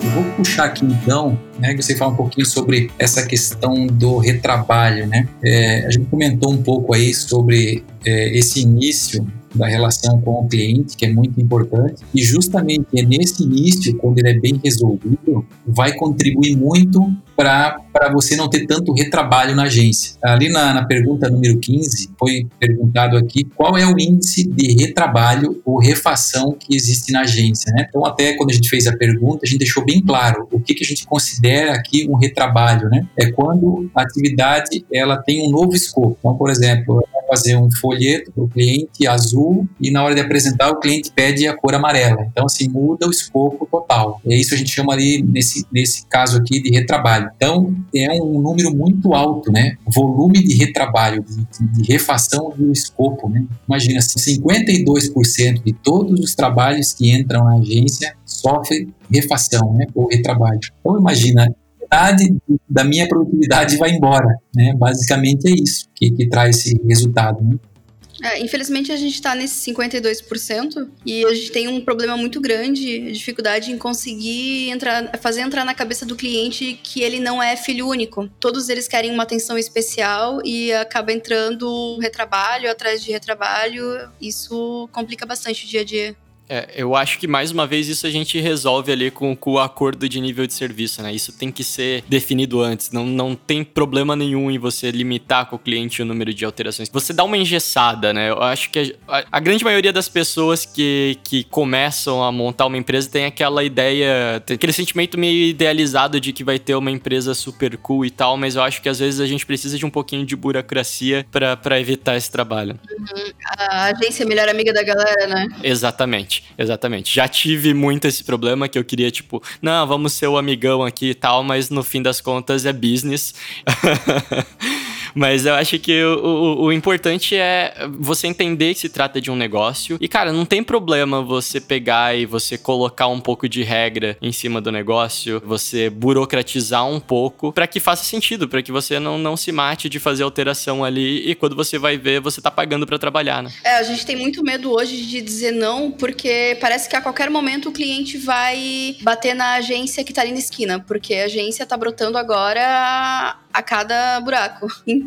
Eu vou puxar aqui então, né, que você fala um pouquinho sobre essa questão do retrabalho, né? É, a gente comentou um pouco aí sobre é, esse início da relação com o cliente, que é muito importante, e justamente é nesse início, quando ele é bem resolvido, vai contribuir muito para você não ter tanto retrabalho na agência. Ali na, na, pergunta número 15, foi perguntado aqui qual é o índice de retrabalho ou refação que existe na agência. Né? Então, até quando a gente fez a pergunta, a gente deixou bem claro o que, que a gente considera aqui um retrabalho. Né? É quando a atividade ela tem um novo escopo. Então, por exemplo, fazer um folheto para o cliente azul e na hora de apresentar o cliente pede a cor amarela. Então, assim, muda o escopo total. É isso a gente chama ali, nesse, nesse caso aqui, de retrabalho. Então, é um número muito alto, né? Volume de retrabalho, de, de refação do escopo, né? Imagina, 52% de todos os trabalhos que entram na agência sofrem refação, né? Ou retrabalho. Então, imagina, metade da minha produtividade vai embora, né? Basicamente é isso que, que traz esse resultado, né? É, infelizmente a gente está nesse 52% e a gente tem um problema muito grande, dificuldade em conseguir entrar, fazer entrar na cabeça do cliente que ele não é filho único. Todos eles querem uma atenção especial e acaba entrando retrabalho atrás de retrabalho. Isso complica bastante o dia a dia. É, eu acho que mais uma vez isso a gente resolve ali com, com, o acordo de nível de serviço, né? Isso tem que ser definido antes. Não, não tem problema nenhum em você limitar com o cliente o número de alterações. Você dá uma engessada, né? Eu acho que a, a grande maioria das pessoas que, que começam a montar uma empresa tem aquela ideia, tem aquele sentimento meio idealizado de que vai ter uma empresa super cool e tal, mas eu acho que às vezes a gente precisa de um pouquinho de burocracia para evitar esse trabalho. Uhum. A agência é melhor amiga da galera, né? Exatamente. Exatamente, Já tive muito esse problema que eu queria, tipo, não, vamos ser o amigão aqui e tal, mas no fim das contas é business. Mas eu acho que o, o, o, importante é você entender que se trata de um negócio. E, cara, não tem problema você pegar e você colocar um pouco de regra em cima do negócio, você burocratizar um pouco para que faça sentido, para que você não, não se mate de fazer alteração ali e quando você vai ver, você tá pagando para trabalhar, né? É, a gente tem muito medo hoje de dizer não, porque parece que a qualquer momento o cliente vai bater na agência que tá ali na esquina, porque a agência tá brotando agora a cada buraco. Então,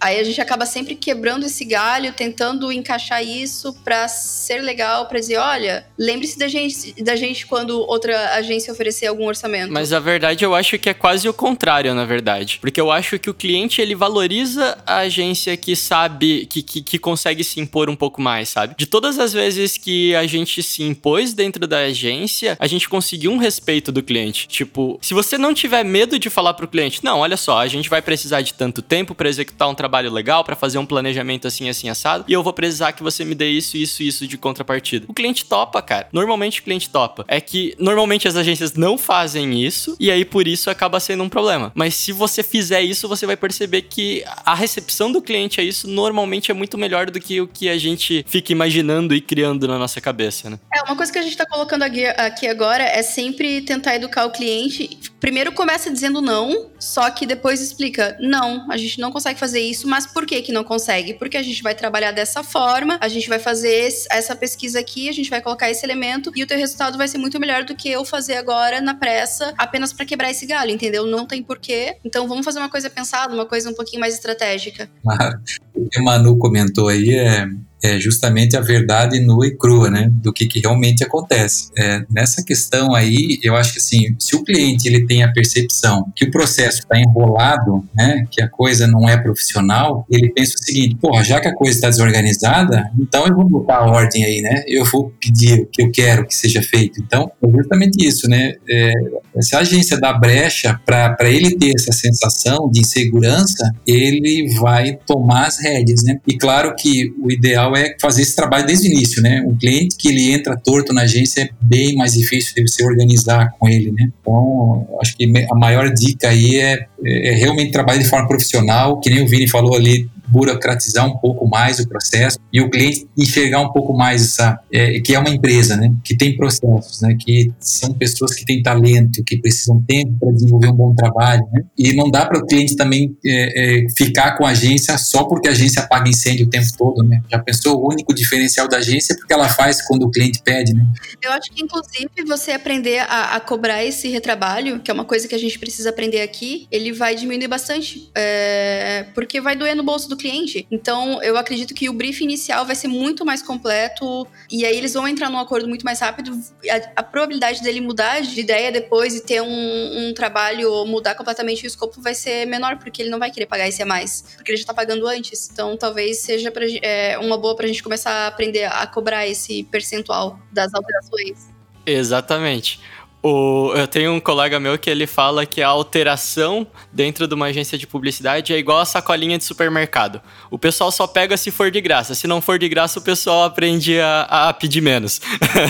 aí a gente acaba sempre quebrando esse galho, tentando encaixar isso para ser legal, para dizer, olha, lembre-se da gente, da gente quando outra agência oferecer algum orçamento. Mas a verdade eu acho que é quase o contrário, na verdade. Porque eu acho que o cliente ele valoriza a agência que sabe, que, que, que consegue se impor um pouco mais, sabe? De todas as vezes que a gente se impôs dentro da agência, a gente conseguiu um respeito do cliente. Tipo, se você não tiver medo de falar pro cliente, não, olha só, a gente vai precisar de tanto tempo para executar um trabalho legal, para fazer um planejamento assim, assim, assado, e eu vou precisar que você me dê isso, isso, isso de contrapartida. O cliente topa, cara. Normalmente o cliente topa. É que normalmente as agências não fazem isso, e aí por isso acaba sendo um problema. Mas se você fizer isso, você vai perceber que a recepção do cliente a isso normalmente é muito melhor do que o que a gente fica imaginando e criando na nossa cabeça, né? É, uma coisa que a gente tá colocando aqui agora é sempre tentar educar o cliente. Primeiro começa dizendo não, só que depois explica: não, a gente não consegue fazer isso, mas por que que não consegue? Porque a gente vai trabalhar dessa forma, a gente vai fazer essa pesquisa aqui, a gente vai colocar esse elemento e o teu resultado vai ser muito melhor do que eu fazer agora na pressa, apenas para quebrar esse galho, entendeu? Não tem porquê. Então vamos fazer uma coisa pensada, uma coisa um pouquinho mais estratégica. O que Manu comentou aí é é justamente a verdade nua e crua, né, do que, que realmente acontece. É, nessa questão aí, eu acho que assim, se o cliente ele tem a percepção que o processo está enrolado, né, que a coisa não é profissional, ele pensa o seguinte, porra, já que a coisa está desorganizada, então eu vou botar a ordem aí, né, eu vou pedir o que eu quero que seja feito. Então, é justamente isso, né, é, se a agência dá brecha para ele ter essa sensação de insegurança, ele vai tomar as rédeas, né, e claro que o ideal é fazer esse trabalho desde o início, né? Um cliente que ele entra torto na agência é bem mais difícil de você organizar com ele, né? Então, acho que a maior dica aí é, é realmente trabalhar de forma profissional, que nem o Vini falou ali, burocratizar um pouco mais o processo e o cliente enxergar um pouco mais essa é, que é uma empresa, né, que tem processos, né, que são pessoas que têm talento, que precisam tempo para desenvolver um bom trabalho, né, e não dá para o cliente também é, é, ficar com a agência só porque a agência apaga incêndio o tempo todo, né? Já pensou o único diferencial da agência é porque ela faz quando o cliente pede, né? Eu acho que inclusive você aprender a, a cobrar esse retrabalho, que é uma coisa que a gente precisa aprender aqui, ele vai diminuir bastante, é, porque vai doer no bolso do cliente. Então, eu acredito que o brief inicial vai ser muito mais completo e aí eles vão entrar num acordo muito mais rápido. A, a probabilidade dele mudar de ideia depois e ter um, um trabalho ou mudar completamente o escopo vai ser menor, porque ele não vai querer pagar esse a mais, porque ele já tá pagando antes. Então, talvez seja pra, é, uma boa pra gente começar a aprender a cobrar esse percentual das alterações. Exatamente. O, eu tenho um colega meu que ele fala que a alteração dentro de uma agência de publicidade é igual a sacolinha de supermercado. O pessoal só pega se for de graça. Se não for de graça, o pessoal aprende a, a pedir menos.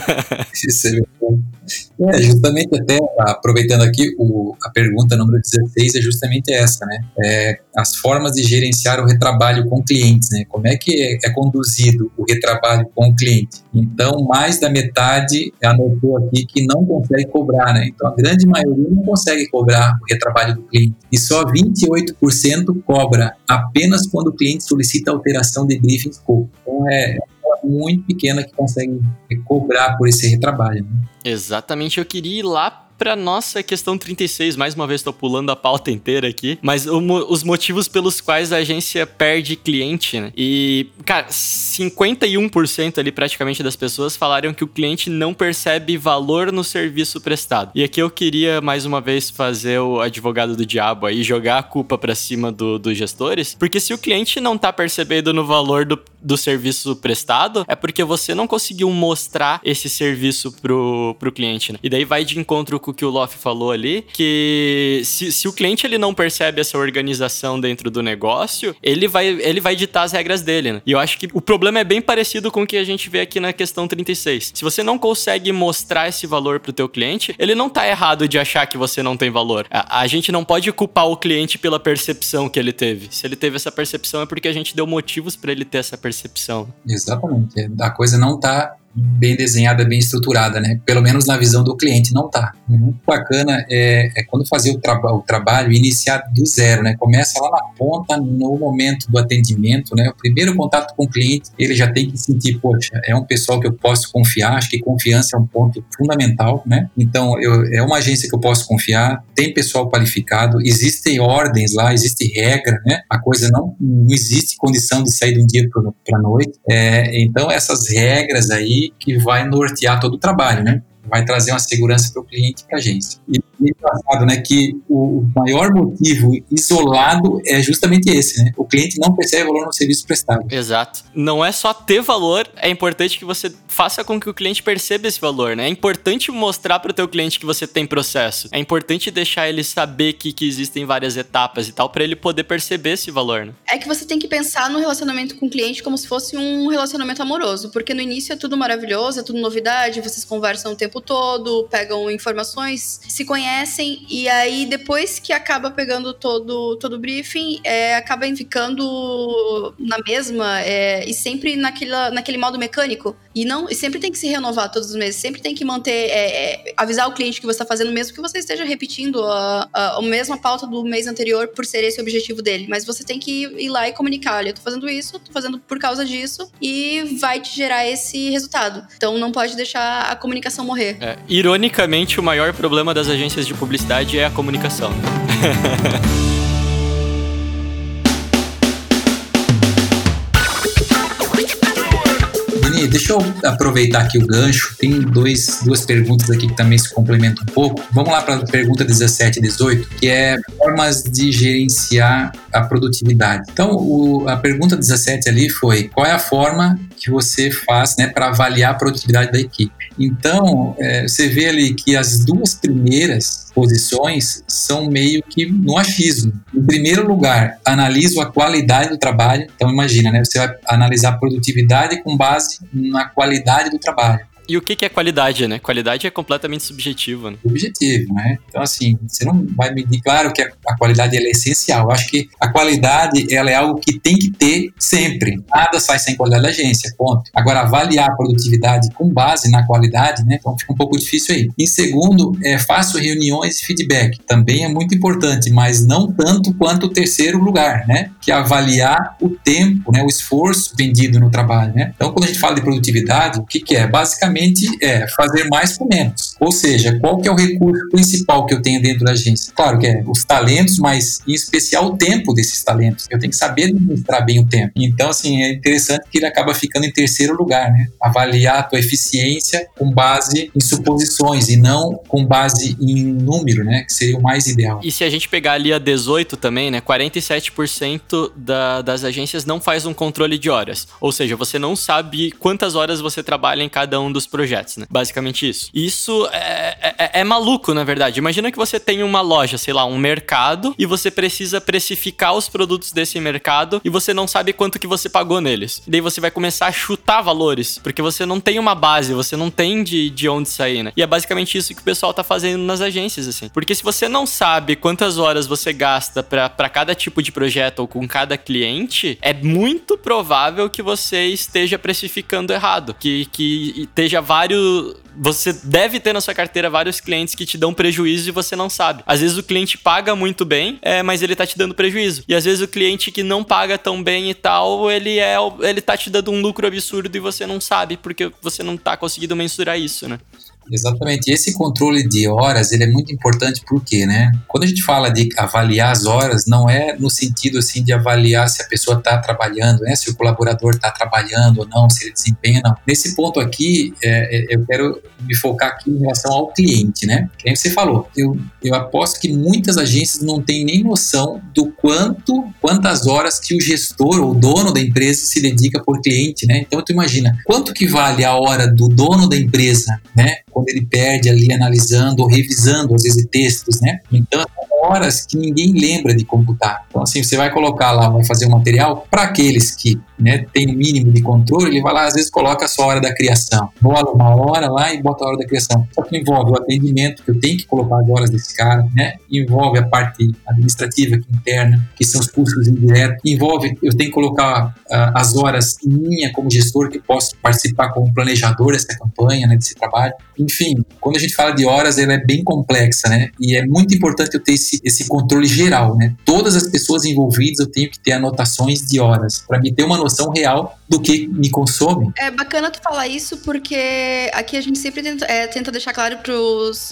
Isso é verdade. É, justamente até, aproveitando aqui, o, a pergunta número 16 é justamente essa, né? É, as formas de gerenciar o retrabalho com clientes, né? Como é que é, é conduzido o retrabalho com o cliente? Então, mais da metade anotou aqui que não consegue cobrar, né? Então, a grande maioria não consegue cobrar o retrabalho do cliente. E só 28% cobra apenas quando o cliente solicita alteração de briefing scope. Então, é muito pequena que consegue cobrar por esse retrabalho. Né? Exatamente, eu queria ir lá para nossa questão 36, mais uma vez estou pulando a pauta inteira aqui, mas o, os motivos pelos quais a agência perde cliente, né? E, cara, 51% ali praticamente das pessoas falaram que o cliente não percebe valor no serviço prestado. E aqui eu queria mais uma vez fazer o advogado do diabo aí, jogar a culpa para cima do, dos gestores, porque se o cliente não tá percebendo no valor do, do serviço prestado, é porque você não conseguiu mostrar esse serviço pro, pro cliente, né? E daí vai de encontro com o que o Loff falou ali, que se, se o cliente ele não percebe essa organização dentro do negócio, ele vai, ele vai ditar as regras dele, né? E eu acho que o problema é bem parecido com o que a gente vê aqui na questão 36. Se você não consegue mostrar esse valor pro teu cliente, ele não tá errado de achar que você não tem valor. A, a gente não pode culpar o cliente pela percepção que ele teve. Se ele teve essa percepção é porque a gente deu motivos para ele ter essa percepção. Exatamente. A coisa não tá bem desenhada, bem estruturada, né? Pelo menos na visão do cliente não tá. Muito bacana é, é quando fazer o, o trabalho iniciar do zero, né? Começa lá na ponta, no momento do atendimento, né? O primeiro contato com o cliente, ele já tem que sentir, poxa, é um pessoal que eu posso confiar, acho que confiança é um ponto fundamental, né? Então, eu, é uma agência que eu posso confiar, tem pessoal qualificado, existem ordens lá, existe regra, né? A coisa não, não existe condição de sair de um dia para a noite. É, então, essas regras aí que vai nortear todo o trabalho, né? Vai trazer uma segurança para o cliente e para a agência. E engraçado, né, que o maior motivo isolado é justamente esse, né? O cliente não percebe valor no serviço prestado. Exato. Não é só ter valor, é importante que você faça com que o cliente perceba esse valor, né? É importante mostrar para o teu cliente que você tem processo. É importante deixar ele saber que, que existem várias etapas e tal, para ele poder perceber esse valor, né? É que você tem que pensar no relacionamento com o cliente como se fosse um relacionamento amoroso, porque no início é tudo maravilhoso, é tudo novidade, vocês conversam o tempo todo, pegam informações, se conhecem, e aí depois que acaba pegando todo, todo o briefing, é, acaba ficando na mesma é, e sempre naquela, naquele modo mecânico. E não e sempre tem que se renovar todos os meses, sempre tem que manter, é, é, avisar o cliente que você está fazendo, mesmo que você esteja repetindo a, a, a mesma pauta do mês anterior por ser esse o objetivo dele. Mas você tem que ir lá e comunicar: olha, eu tô fazendo isso, tô fazendo por causa disso, e vai te gerar esse resultado. Então não pode deixar a comunicação morrer. É, ironicamente, o maior problema das agências de publicidade é a comunicação. Deixa eu aproveitar aqui o gancho. Tem dois, duas perguntas aqui que também se complementam um pouco. Vamos lá para a pergunta 17 e 18, que é formas de gerenciar a produtividade. Então, o, a pergunta 17 ali foi: qual é a forma que você faz né, para avaliar a produtividade da equipe? Então, é, você vê ali que as duas primeiras posições são meio que no achismo. Em primeiro lugar, analiso a qualidade do trabalho. Então, imagina, né, você vai analisar a produtividade com base na qualidade do trabalho. E o que, que é qualidade, né? Qualidade é completamente subjetiva. Né? Objetivo, né? Então, assim, você não vai medir. Claro que a qualidade é essencial. Eu acho que a qualidade ela é algo que tem que ter sempre. Nada sai sem qualidade da agência, ponto. Agora, avaliar a produtividade com base na qualidade, né? Então fica um pouco difícil aí. Em segundo, é, faço reuniões e feedback. Também é muito importante, mas não tanto quanto o terceiro lugar, né? Que é avaliar o tempo, né? O esforço vendido no trabalho, né? Então, quando a gente fala de produtividade, o que, que é? Basicamente, é fazer mais com menos. Ou seja, qual que é o recurso principal que eu tenho dentro da agência? Claro que é os talentos, mas em especial o tempo desses talentos. Eu tenho que saber administrar bem o tempo. Então, assim, é interessante que ele acaba ficando em terceiro lugar, né? Avaliar a tua eficiência com base em suposições e não com base em número, né? Que seria o mais ideal. E se a gente pegar ali a 18 também, né? 47% da, das agências não faz um controle de horas. Ou seja, você não sabe quantas horas você trabalha em cada um dos projetos, né? Basicamente isso. Isso é, é, é, maluco, na verdade. Imagina que você tem uma loja, sei lá, um mercado, e você precisa precificar os produtos desse mercado e você não sabe quanto que você pagou neles. E daí você vai começar a chutar valores, porque você não tem uma base, você não tem de, de onde sair, né? E é basicamente isso que o pessoal tá fazendo nas agências, assim. Porque se você não sabe quantas horas você gasta para cada tipo de projeto ou com cada cliente, é muito provável que você esteja precificando errado, que, que esteja vários. Você deve ter na sua carteira vários clientes que te dão prejuízo e você não sabe. Às vezes o cliente paga muito bem, é, mas ele tá te dando prejuízo. E às vezes o cliente que não paga tão bem e tal, ele é ele tá te dando um lucro absurdo e você não sabe, porque você não tá conseguindo mensurar isso, né? Exatamente. Esse controle de horas, ele é muito importante porque, né? Quando a gente fala de avaliar as horas, não é no sentido assim de avaliar se a pessoa está trabalhando, né? Se o colaborador está trabalhando ou não, se ele desempenha não. Nesse ponto aqui, é, é, eu quero me focar aqui em relação ao cliente, né? Como você falou, eu, eu aposto que muitas agências não têm nem noção do quanto, quantas horas que o gestor ou dono da empresa se dedica por cliente, né? Então tu imagina, quanto que vale a hora do dono da empresa, né? Quando ele perde ali analisando ou revisando, às vezes, textos, né? Então, horas que ninguém lembra de computar. Então, assim, você vai colocar lá, vai fazer um material para aqueles que né, tem o mínimo de controle, ele vai lá, às vezes, coloca a sua hora da criação. Bola uma hora lá e bota a hora da criação. Só que envolve o atendimento, que eu tenho que colocar as horas desse cara, né? Envolve a parte administrativa, é interna, que são os custos indiretos. Envolve, eu tenho que colocar uh, as horas minha como gestor, que posso participar como planejador dessa campanha, né, desse trabalho. Enfim, quando a gente fala de horas, ela é bem complexa, né? E é muito importante eu ter esse, esse controle geral, né? Todas as pessoas envolvidas eu tenho que ter anotações de horas para me ter uma noção real do que me consome. É bacana tu falar isso porque aqui a gente sempre tenta, é, tenta deixar claro para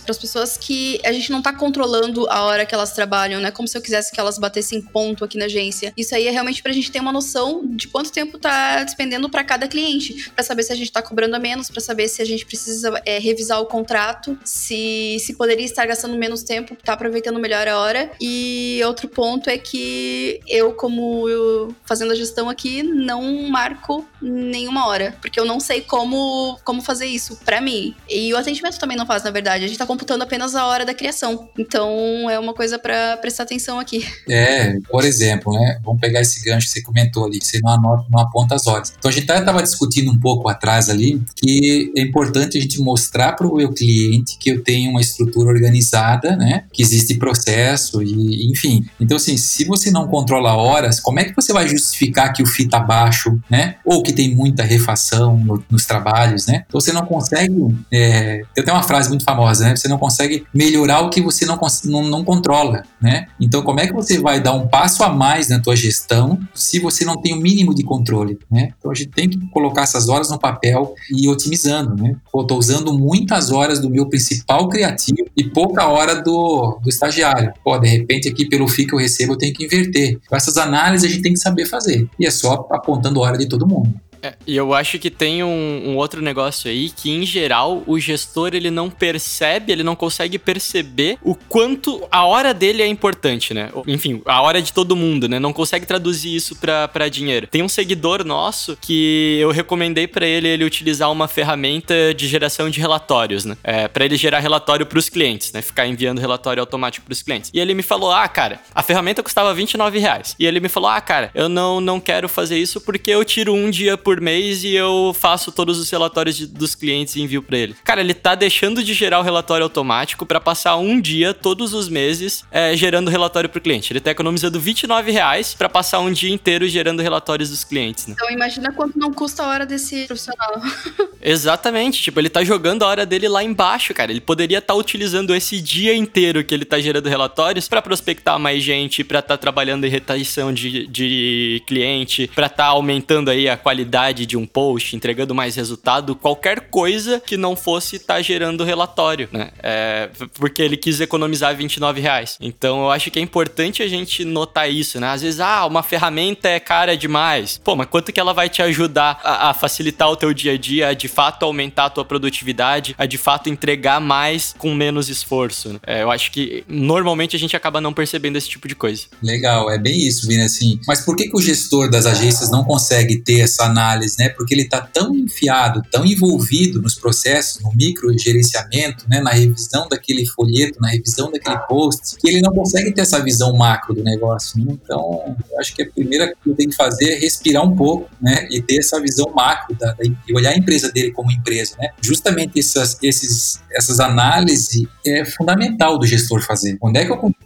as pessoas que a gente não tá controlando a hora que elas trabalham, né? Como se eu quisesse que elas batessem ponto aqui na agência. Isso aí é realmente pra gente ter uma noção de quanto tempo tá despendendo para cada cliente, para saber se a gente tá cobrando a menos, para saber se a gente precisa é, revisar o contrato, se, se poderia estar gastando menos tempo, tá aproveitando melhor a hora. E outro ponto é que eu, como eu, fazendo a gestão aqui, não marco nenhuma hora, porque eu não sei como, como fazer isso para mim. E o atendimento também não faz, na verdade. A gente tá computando apenas a hora da criação. Então é uma coisa para prestar atenção aqui. É, por exemplo, né? Vamos pegar esse gancho que você comentou ali, você não, anota, não aponta as horas. Então a gente estava discutindo um pouco atrás ali que é importante a gente mostrar para o meu cliente que eu tenho uma estrutura organizada, né? Que existe processo e enfim. Então assim, se você não controla horas, como é que você vai justificar que o FII tá baixo, né? Ou que tem muita refação no, nos trabalhos, né? Então você não consegue. É, tem até uma frase muito famosa, né? Você não consegue melhorar o que você não, não, não controla, né? Então como é que você vai dar um passo a mais na tua gestão se você não tem o mínimo de controle, né? Então a gente tem que colocar essas horas no papel e ir otimizando, né? Pô, tô usando muitas horas do meu principal criativo e pouca hora do, do estagiário. Pô, de repente aqui pelo FII que eu recebo eu tenho que inverter. Então, essas análises a gente tem que saber fazer. E é só apontando hora de todo mundo. É, e eu acho que tem um, um, outro negócio aí que, em geral, o gestor ele não percebe, ele não consegue perceber o quanto a hora dele é importante, né? Enfim, a hora de todo mundo, né? Não consegue traduzir isso para dinheiro. Tem um seguidor nosso que eu recomendei para ele ele utilizar uma ferramenta de geração de relatórios, né? É, para ele gerar relatório para os clientes, né? Ficar enviando relatório automático para os clientes. E ele me falou: ah, cara, a ferramenta custava 29 reais. E ele me falou: ah, cara, eu não, não quero fazer isso porque eu tiro um dia por mês e eu faço todos os relatórios de, dos clientes e envio para ele. Cara, ele tá deixando de gerar o relatório automático para passar um dia todos os meses é, gerando relatório pro cliente. Ele tá economizando 29 reais para passar um dia inteiro gerando relatórios dos clientes, né? Então imagina quanto não custa a hora desse profissional. Exatamente, tipo, ele tá jogando a hora dele lá embaixo, cara. Ele poderia estar tá utilizando esse dia inteiro que ele tá gerando relatórios para prospectar mais gente, para estar tá trabalhando em retenção de, de cliente, para estar tá aumentando aí a qualidade qualidade de um post, entregando mais resultado, qualquer coisa que não fosse estar tá gerando relatório, né? É, porque ele quis economizar 29 reais. Então eu acho que é importante a gente notar isso, né? Às vezes, ah, uma ferramenta é cara demais. Pô, mas quanto que ela vai te ajudar a, a facilitar o teu dia a dia, a de fato aumentar a tua produtividade, a de fato entregar mais com menos esforço? Né? É, eu acho que normalmente a gente acaba não percebendo esse tipo de coisa. Legal, é bem isso, Vini, assim. Mas por que, que o gestor das agências não consegue ter essa análise análise, né? Porque ele está tão enfiado, tão envolvido nos processos, no micro gerenciamento, né? Na revisão daquele folheto, na revisão daquele post, que ele não consegue ter essa visão macro do negócio. Né? Então, eu acho que a primeira que eu tenho que fazer é respirar um pouco, né? E ter essa visão macro da, da e olhar a empresa dele como empresa, né? Justamente essas, esses, essas análises é fundamental do gestor fazer. Onde é que eu consigo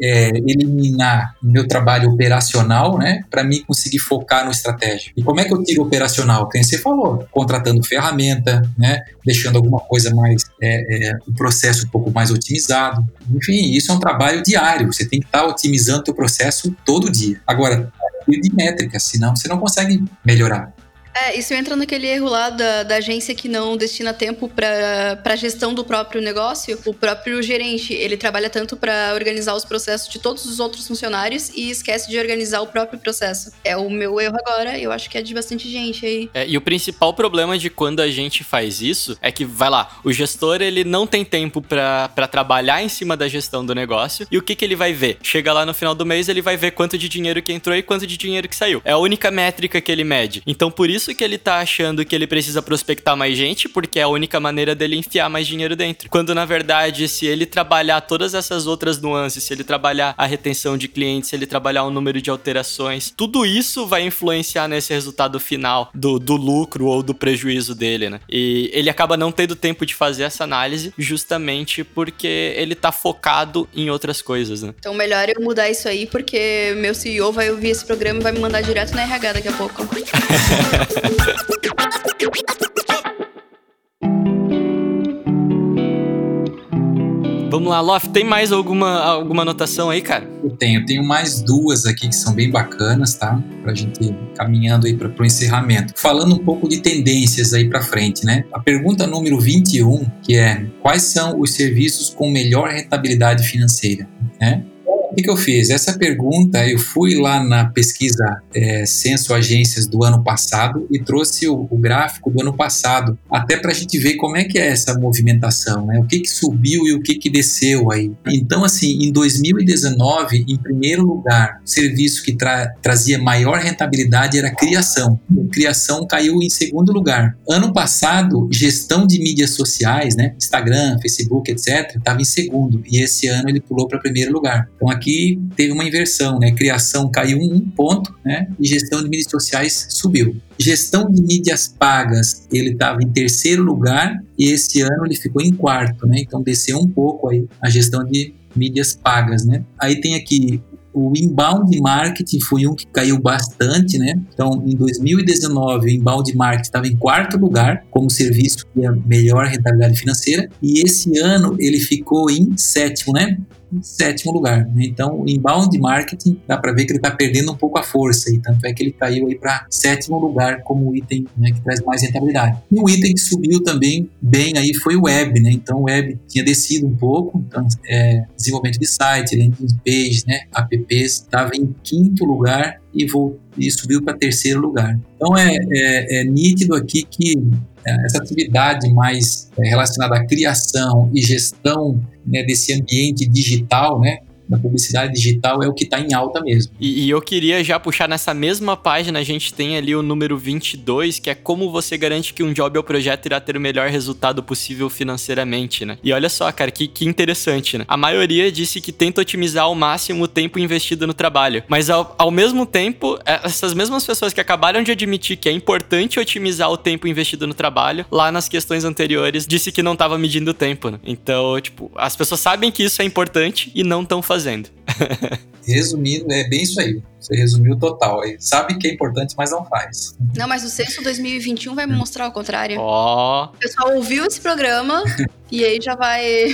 é, eliminar o meu trabalho operacional, né, para mim conseguir focar no estratégico. E como é que eu tiro operacional? Quem você falou, contratando ferramenta, né, deixando alguma coisa mais, é, é, um processo um pouco mais otimizado. Enfim, isso é um trabalho diário. Você tem que estar tá otimizando o processo todo dia. Agora, de métricas, senão você não consegue melhorar. É, isso entra naquele erro lá da, da agência que não destina tempo para a gestão do próprio negócio. O próprio gerente, ele trabalha tanto para organizar os processos de todos os outros funcionários e esquece de organizar o próprio processo. É o meu erro agora, eu acho que é de bastante gente aí. É, e o principal problema de quando a gente faz isso é que, vai lá, o gestor ele não tem tempo para trabalhar em cima da gestão do negócio e o que, que ele vai ver? Chega lá no final do mês, ele vai ver quanto de dinheiro que entrou e quanto de dinheiro que saiu. É a única métrica que ele mede. Então, por isso isso que ele tá achando que ele precisa prospectar mais gente, porque é a única maneira dele enfiar mais dinheiro dentro. Quando na verdade, se ele trabalhar todas essas outras nuances, se ele trabalhar a retenção de clientes, se ele trabalhar o número de alterações, tudo isso vai influenciar nesse resultado final do, do lucro ou do prejuízo dele, né? E ele acaba não tendo tempo de fazer essa análise justamente porque ele tá focado em outras coisas, né? Então melhor eu mudar isso aí, porque meu CEO vai ouvir esse programa e vai me mandar direto na RH daqui a pouco. Vamos lá, Loft, tem mais alguma, alguma anotação aí, cara? Eu tenho, eu tenho mais duas aqui que são bem bacanas, tá? Pra gente ir caminhando aí para o encerramento. Falando um pouco de tendências aí para frente, né? A pergunta número 21, que é quais são os serviços com melhor rentabilidade financeira, né? Que, que eu fiz? Essa pergunta eu fui lá na pesquisa é, Censo Agências do ano passado e trouxe o, o gráfico do ano passado, até para a gente ver como é que é essa movimentação, né? O que, que subiu e o que, que desceu aí. Então, assim, em 2019, em primeiro lugar, o serviço que tra trazia maior rentabilidade era criação. A criação caiu em segundo lugar. Ano passado, gestão de mídias sociais, né? Instagram, Facebook, etc., estava em segundo. E esse ano ele pulou para primeiro lugar. Então, aqui aqui teve uma inversão, né? Criação caiu um ponto, né? E gestão de mídias sociais subiu. Gestão de mídias pagas, ele estava em terceiro lugar e esse ano ele ficou em quarto, né? Então desceu um pouco aí a gestão de mídias pagas, né? Aí tem aqui o inbound marketing foi um que caiu bastante, né? Então, em 2019, o inbound marketing estava em quarto lugar como serviço é melhor rentabilidade financeira, e esse ano ele ficou em sétimo, né? Em sétimo lugar. Né? Então, o inbound marketing, dá para ver que ele está perdendo um pouco a força, e tanto é que ele caiu aí para sétimo lugar como item né, que traz mais rentabilidade. E o item que subiu também bem aí foi o web, né? Então, o web tinha descido um pouco, então, é, desenvolvimento de site, landing page, né, apps, estava em quinto lugar e, e subiu para terceiro lugar. Então, é, é, é nítido aqui que é, essa atividade mais é, relacionada à criação e gestão né, desse ambiente digital, né, da publicidade digital é o que está em alta mesmo. E, e, eu queria já puxar nessa mesma página, a gente tem ali o número 22, que é como você garante que um job ou projeto irá ter o melhor resultado possível financeiramente, né? E olha só, cara, que, que interessante, né? A maioria disse que tenta otimizar ao máximo o tempo investido no trabalho, mas ao, ao mesmo tempo, é, essas mesmas pessoas que acabaram de admitir que é importante otimizar o tempo investido no trabalho, lá nas questões anteriores, disse que não estava medindo o tempo, né? Então, tipo, as pessoas sabem que isso é importante e não estão fazendo fazendo. Resumindo, é bem isso aí. Você resumiu total. Sabe que é importante, mas não faz. Não, mas o censo 2021 vai me mostrar o contrário. Ó. Oh. O pessoal ouviu esse programa e aí já vai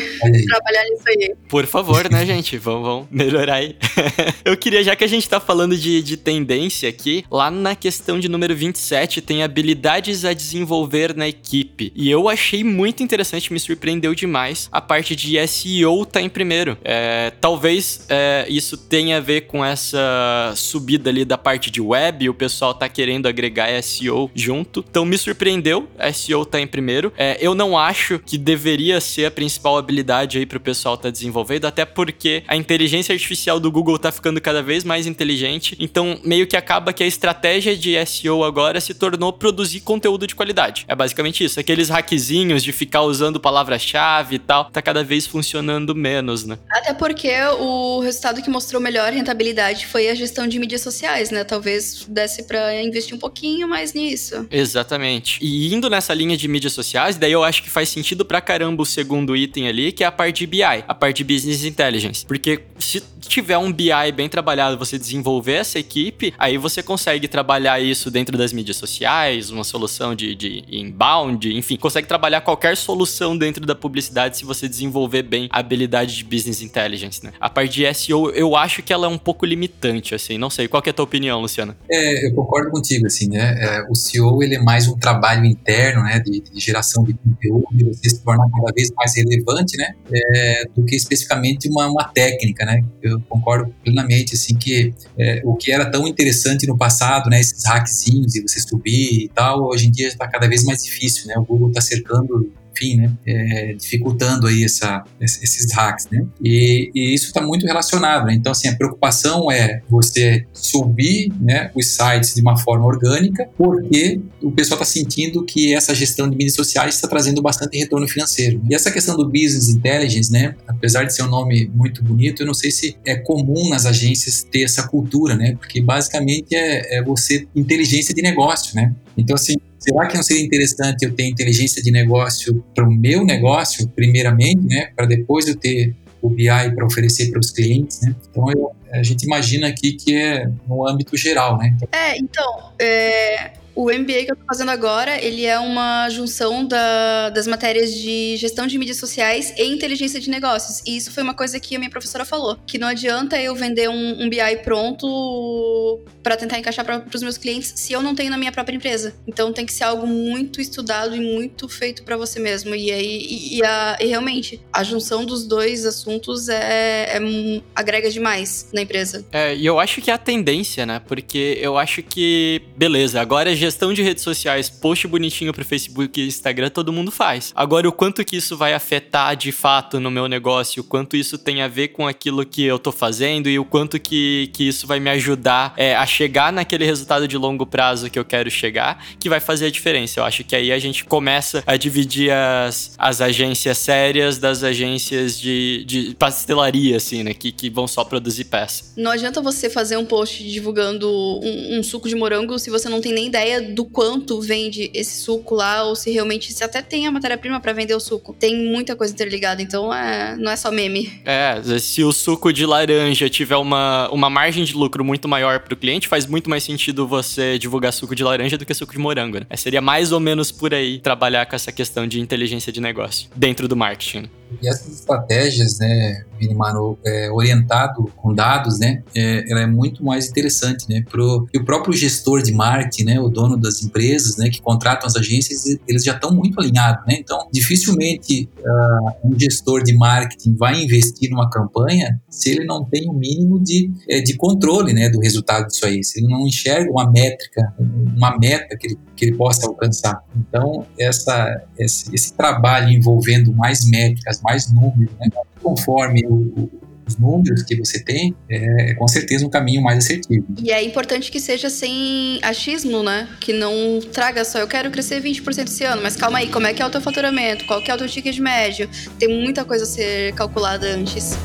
trabalhar nisso aí. Por favor, né, gente? Vamos, vamos melhorar aí. Eu queria, já que a gente tá falando de, de tendência aqui, lá na questão de número 27 tem habilidades a desenvolver na equipe. E eu achei muito interessante, me surpreendeu demais a parte de SEO tá em primeiro. É, talvez é, isso tenha a ver com essa subida ali da parte de web, o pessoal tá querendo agregar SEO junto. Então me surpreendeu, SEO tá em primeiro. É, eu não acho que deveria ser a principal habilidade aí pro pessoal tá desenvolvendo, até porque a inteligência artificial do Google tá ficando cada vez mais inteligente. Então meio que acaba que a estratégia de SEO agora se tornou produzir conteúdo de qualidade. É basicamente isso. Aqueles hackzinhos de ficar usando palavra-chave e tal, tá cada vez funcionando menos, né? Até porque o resultado que mostrou melhor rentabilidade foi a gestão de mídias sociais, né? Talvez desse para investir um pouquinho mais nisso. Exatamente. E indo nessa linha de mídias sociais, daí eu acho que faz sentido pra caramba o segundo item ali, que é a parte de BI, a parte de Business Intelligence. Porque se tiver um BI bem trabalhado, você desenvolver essa equipe, aí você consegue trabalhar isso dentro das mídias sociais, uma solução de, de inbound, enfim, consegue trabalhar qualquer solução dentro da publicidade se você desenvolver bem a habilidade de Business Intelligence, né? A parte de SEO, eu acho que ela é um pouco limitante, assim, não sei. Qual é a tua opinião, Luciana? É, eu concordo contigo, assim, né? É, o SEO, ele é mais um trabalho interno, né, de, de geração de conteúdo, de você se tornar cada vez mais relevante, né, é, do que especificamente uma, uma técnica, né? Eu concordo plenamente, assim, que é, o que era tão interessante no passado, né, esses hackzinhos e você subir e tal, hoje em dia está cada vez mais difícil, né? O Google está cercando enfim, né, é, dificultando aí essa, esses hacks, né? E, e isso está muito relacionado, né? Então, assim, a preocupação é você subir, né, os sites de uma forma orgânica, porque o pessoal está sentindo que essa gestão de mídias sociais está trazendo bastante retorno financeiro. E essa questão do business intelligence, né, apesar de ser um nome muito bonito, eu não sei se é comum nas agências ter essa cultura, né? Porque basicamente é, é você inteligência de negócio, né? Então, assim, será que não seria interessante eu ter inteligência de negócio para o meu negócio, primeiramente, né, para depois eu ter o BI para oferecer para os clientes, né? Então eu, a gente imagina aqui que é no âmbito geral, né? É, então, é, O MBA que eu tô fazendo agora, ele é uma junção da, das matérias de gestão de mídias sociais e inteligência de negócios. E isso foi uma coisa que a minha professora falou, que não adianta eu vender um, um BI pronto para tentar encaixar para os meus clientes se eu não tenho na minha própria empresa. Então tem que ser algo muito estudado e muito feito para você mesmo. E aí, e, e, a, e, realmente, a junção dos dois assuntos é, é, agrega demais na empresa. É, e eu acho que é a tendência, né? Porque eu acho que, beleza, agora é gestão de redes sociais, post bonitinho pro Facebook e Instagram, todo mundo faz. Agora, o quanto que isso vai afetar de fato no meu negócio, o quanto isso tem a ver com aquilo que eu tô fazendo e o quanto que, que isso vai me ajudar é, a chegar naquele resultado de longo prazo que eu quero chegar, que vai fazer a diferença. Eu acho que aí a gente começa a dividir as, as agências sérias das agências de, de pastelaria, assim, né? Que, que vão só produzir peça. Não adianta você fazer um post divulgando um, um suco de morango se você não tem nem ideia do quanto vende esse suco lá, ou se realmente se até tem a matéria-prima para vender o suco. Tem muita coisa interligada, então é, não é só meme. É, se o suco de laranja tiver uma, uma margem de lucro muito maior para o cliente, faz muito mais sentido você divulgar suco de laranja do que suco de morango, né? Seria mais ou menos por aí trabalhar com essa questão de inteligência de negócio dentro do marketing. E essas estratégias, né, Minimano, é, orientado com dados, né, é, ela é muito mais interessante, né, pro, e o próprio gestor de marketing, né, o dono das empresas, né, que contratam as agências, eles já estão muito alinhados, né, então dificilmente uh, um gestor de marketing vai investir numa campanha se ele não tem o um mínimo de, é, de controle, né, do resultado disso aí, se ele não enxerga uma métrica, uma meta que ele, que ele possa alcançar. Então, essa, esse, esse trabalho envolvendo mais métricas, mais números, né? conforme o, os números que você tem, é, é, com certeza um caminho mais assertivo. E é importante que seja sem achismo, né? Que não traga só, eu quero crescer 20% esse ano, mas calma aí, como é que é o teu faturamento? Qual que é o teu ticket médio? Tem muita coisa a ser calculada antes.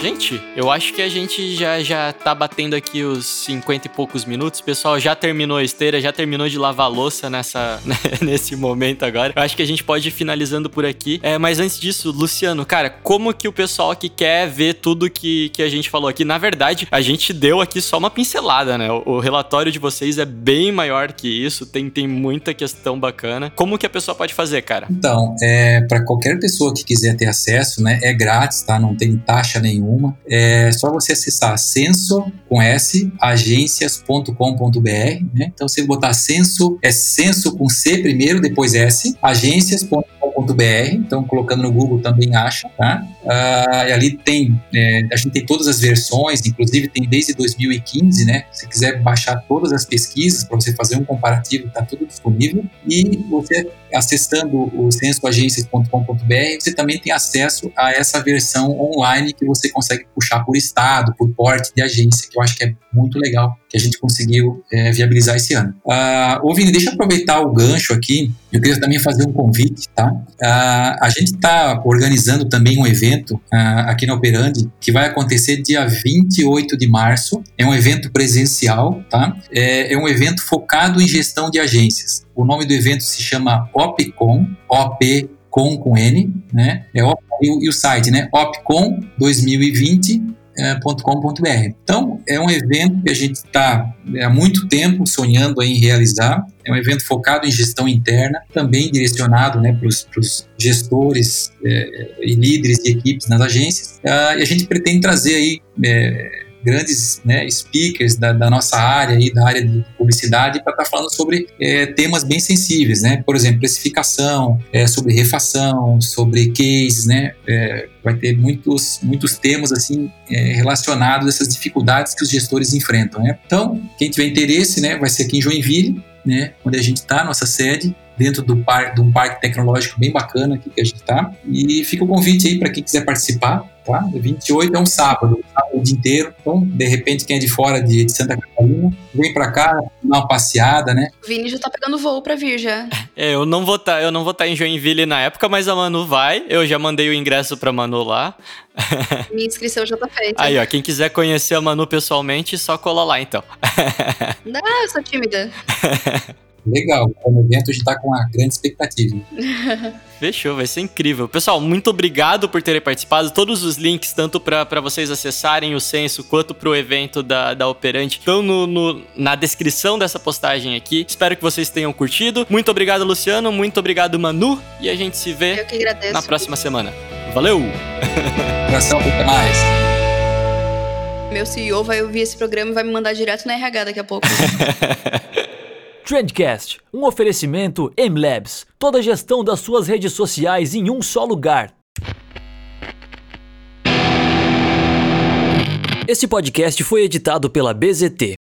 Gente, eu acho que a gente já, já tá batendo aqui os 50 e poucos minutos. O pessoal já terminou a esteira, já terminou de lavar louça nessa, nesse momento agora. Eu acho que a gente pode ir finalizando por aqui. É, mas antes disso, Luciano, cara, como que o pessoal que quer ver tudo que, que a gente falou aqui? Na verdade, a gente deu aqui só uma pincelada, né? O, o relatório de vocês é bem maior que isso, tem, tem muita questão bacana. Como que a pessoa pode fazer, cara? Então, é, para qualquer pessoa que quiser ter acesso, né, é grátis, tá? Não tem taxa nenhuma nenhuma. É só você acessar censo com S, agências.com.br, né? Então, você botar censo, é censo com C primeiro, depois S, agências.com.br. Então, colocando no Google também acha, tá? Ah, e ali tem, é, a gente tem todas as versões, inclusive tem desde 2015, né? Se quiser baixar todas as pesquisas para você fazer um comparativo, tá tudo disponível. E você acessando o censoagências.com.br, você também tem acesso a essa versão online que você consegue puxar por estado, por porte de agência, que eu acho que é muito legal que a gente conseguiu é, viabilizar esse ano. Uh, ô Vini, deixa eu aproveitar o gancho aqui, eu queria também fazer um convite, tá? Uh, a gente está organizando também um evento uh, aqui na Operandi que vai acontecer dia 28 de março, é um evento presencial, tá? É, é um evento focado em gestão de agências. O nome do evento se chama OPCON, OP com com N, né? É op, e, e o site, né? opcom 2020 .com.br. Então, é um evento que a gente está é, há muito tempo sonhando em realizar. É um evento focado em gestão interna, também direcionado né, para os gestores é, e líderes de equipes nas agências. Ah, e a gente pretende trazer aí é, grandes né, speakers da, da, nossa área e da área de publicidade para estar tá falando sobre é, temas bem sensíveis, né? Por exemplo, precificação, é, sobre refação, sobre cases, né? É, vai ter muitos, muitos temas assim é, relacionados a essas dificuldades que os gestores enfrentam, né? Então, quem tiver interesse, né, vai ser aqui em Joinville, né, onde a gente está, nossa sede, dentro do par, de um parque tecnológico bem bacana aqui que a gente está. E fica o convite aí para quem quiser participar, tá? 28 é um sábado, sábado o dia inteiro. Então, de repente, quem é de fora de, de Santa Catarina, vem para cá, dar uma passeada, né? O Vini já tá pegando voo para vir já. É, eu não vou estar, tá, eu não vou estar tá em Joinville na época, mas a Manu vai. Eu já mandei o ingresso para Manu lá. Minha inscrição já tá feita. Aí, ó, quem quiser conhecer a Manu pessoalmente, só cola lá então. Não, eu sou tímida. Legal, o evento a gente está com uma grande expectativa. Fechou, vai ser incrível. Pessoal, muito obrigado por terem participado. Todos os links, tanto para vocês acessarem o censo quanto para o evento da, da Operante, estão no, no, na descrição dessa postagem aqui. Espero que vocês tenham curtido. Muito obrigado, Luciano. Muito obrigado, Manu. E a gente se vê na próxima semana. Valeu! Abração, até mais. Meu CEO vai ouvir esse programa e vai me mandar direto na RH daqui a pouco. Trendcast, um oferecimento MLabs. Toda a gestão das suas redes sociais em um só lugar. Esse podcast foi editado pela BZT,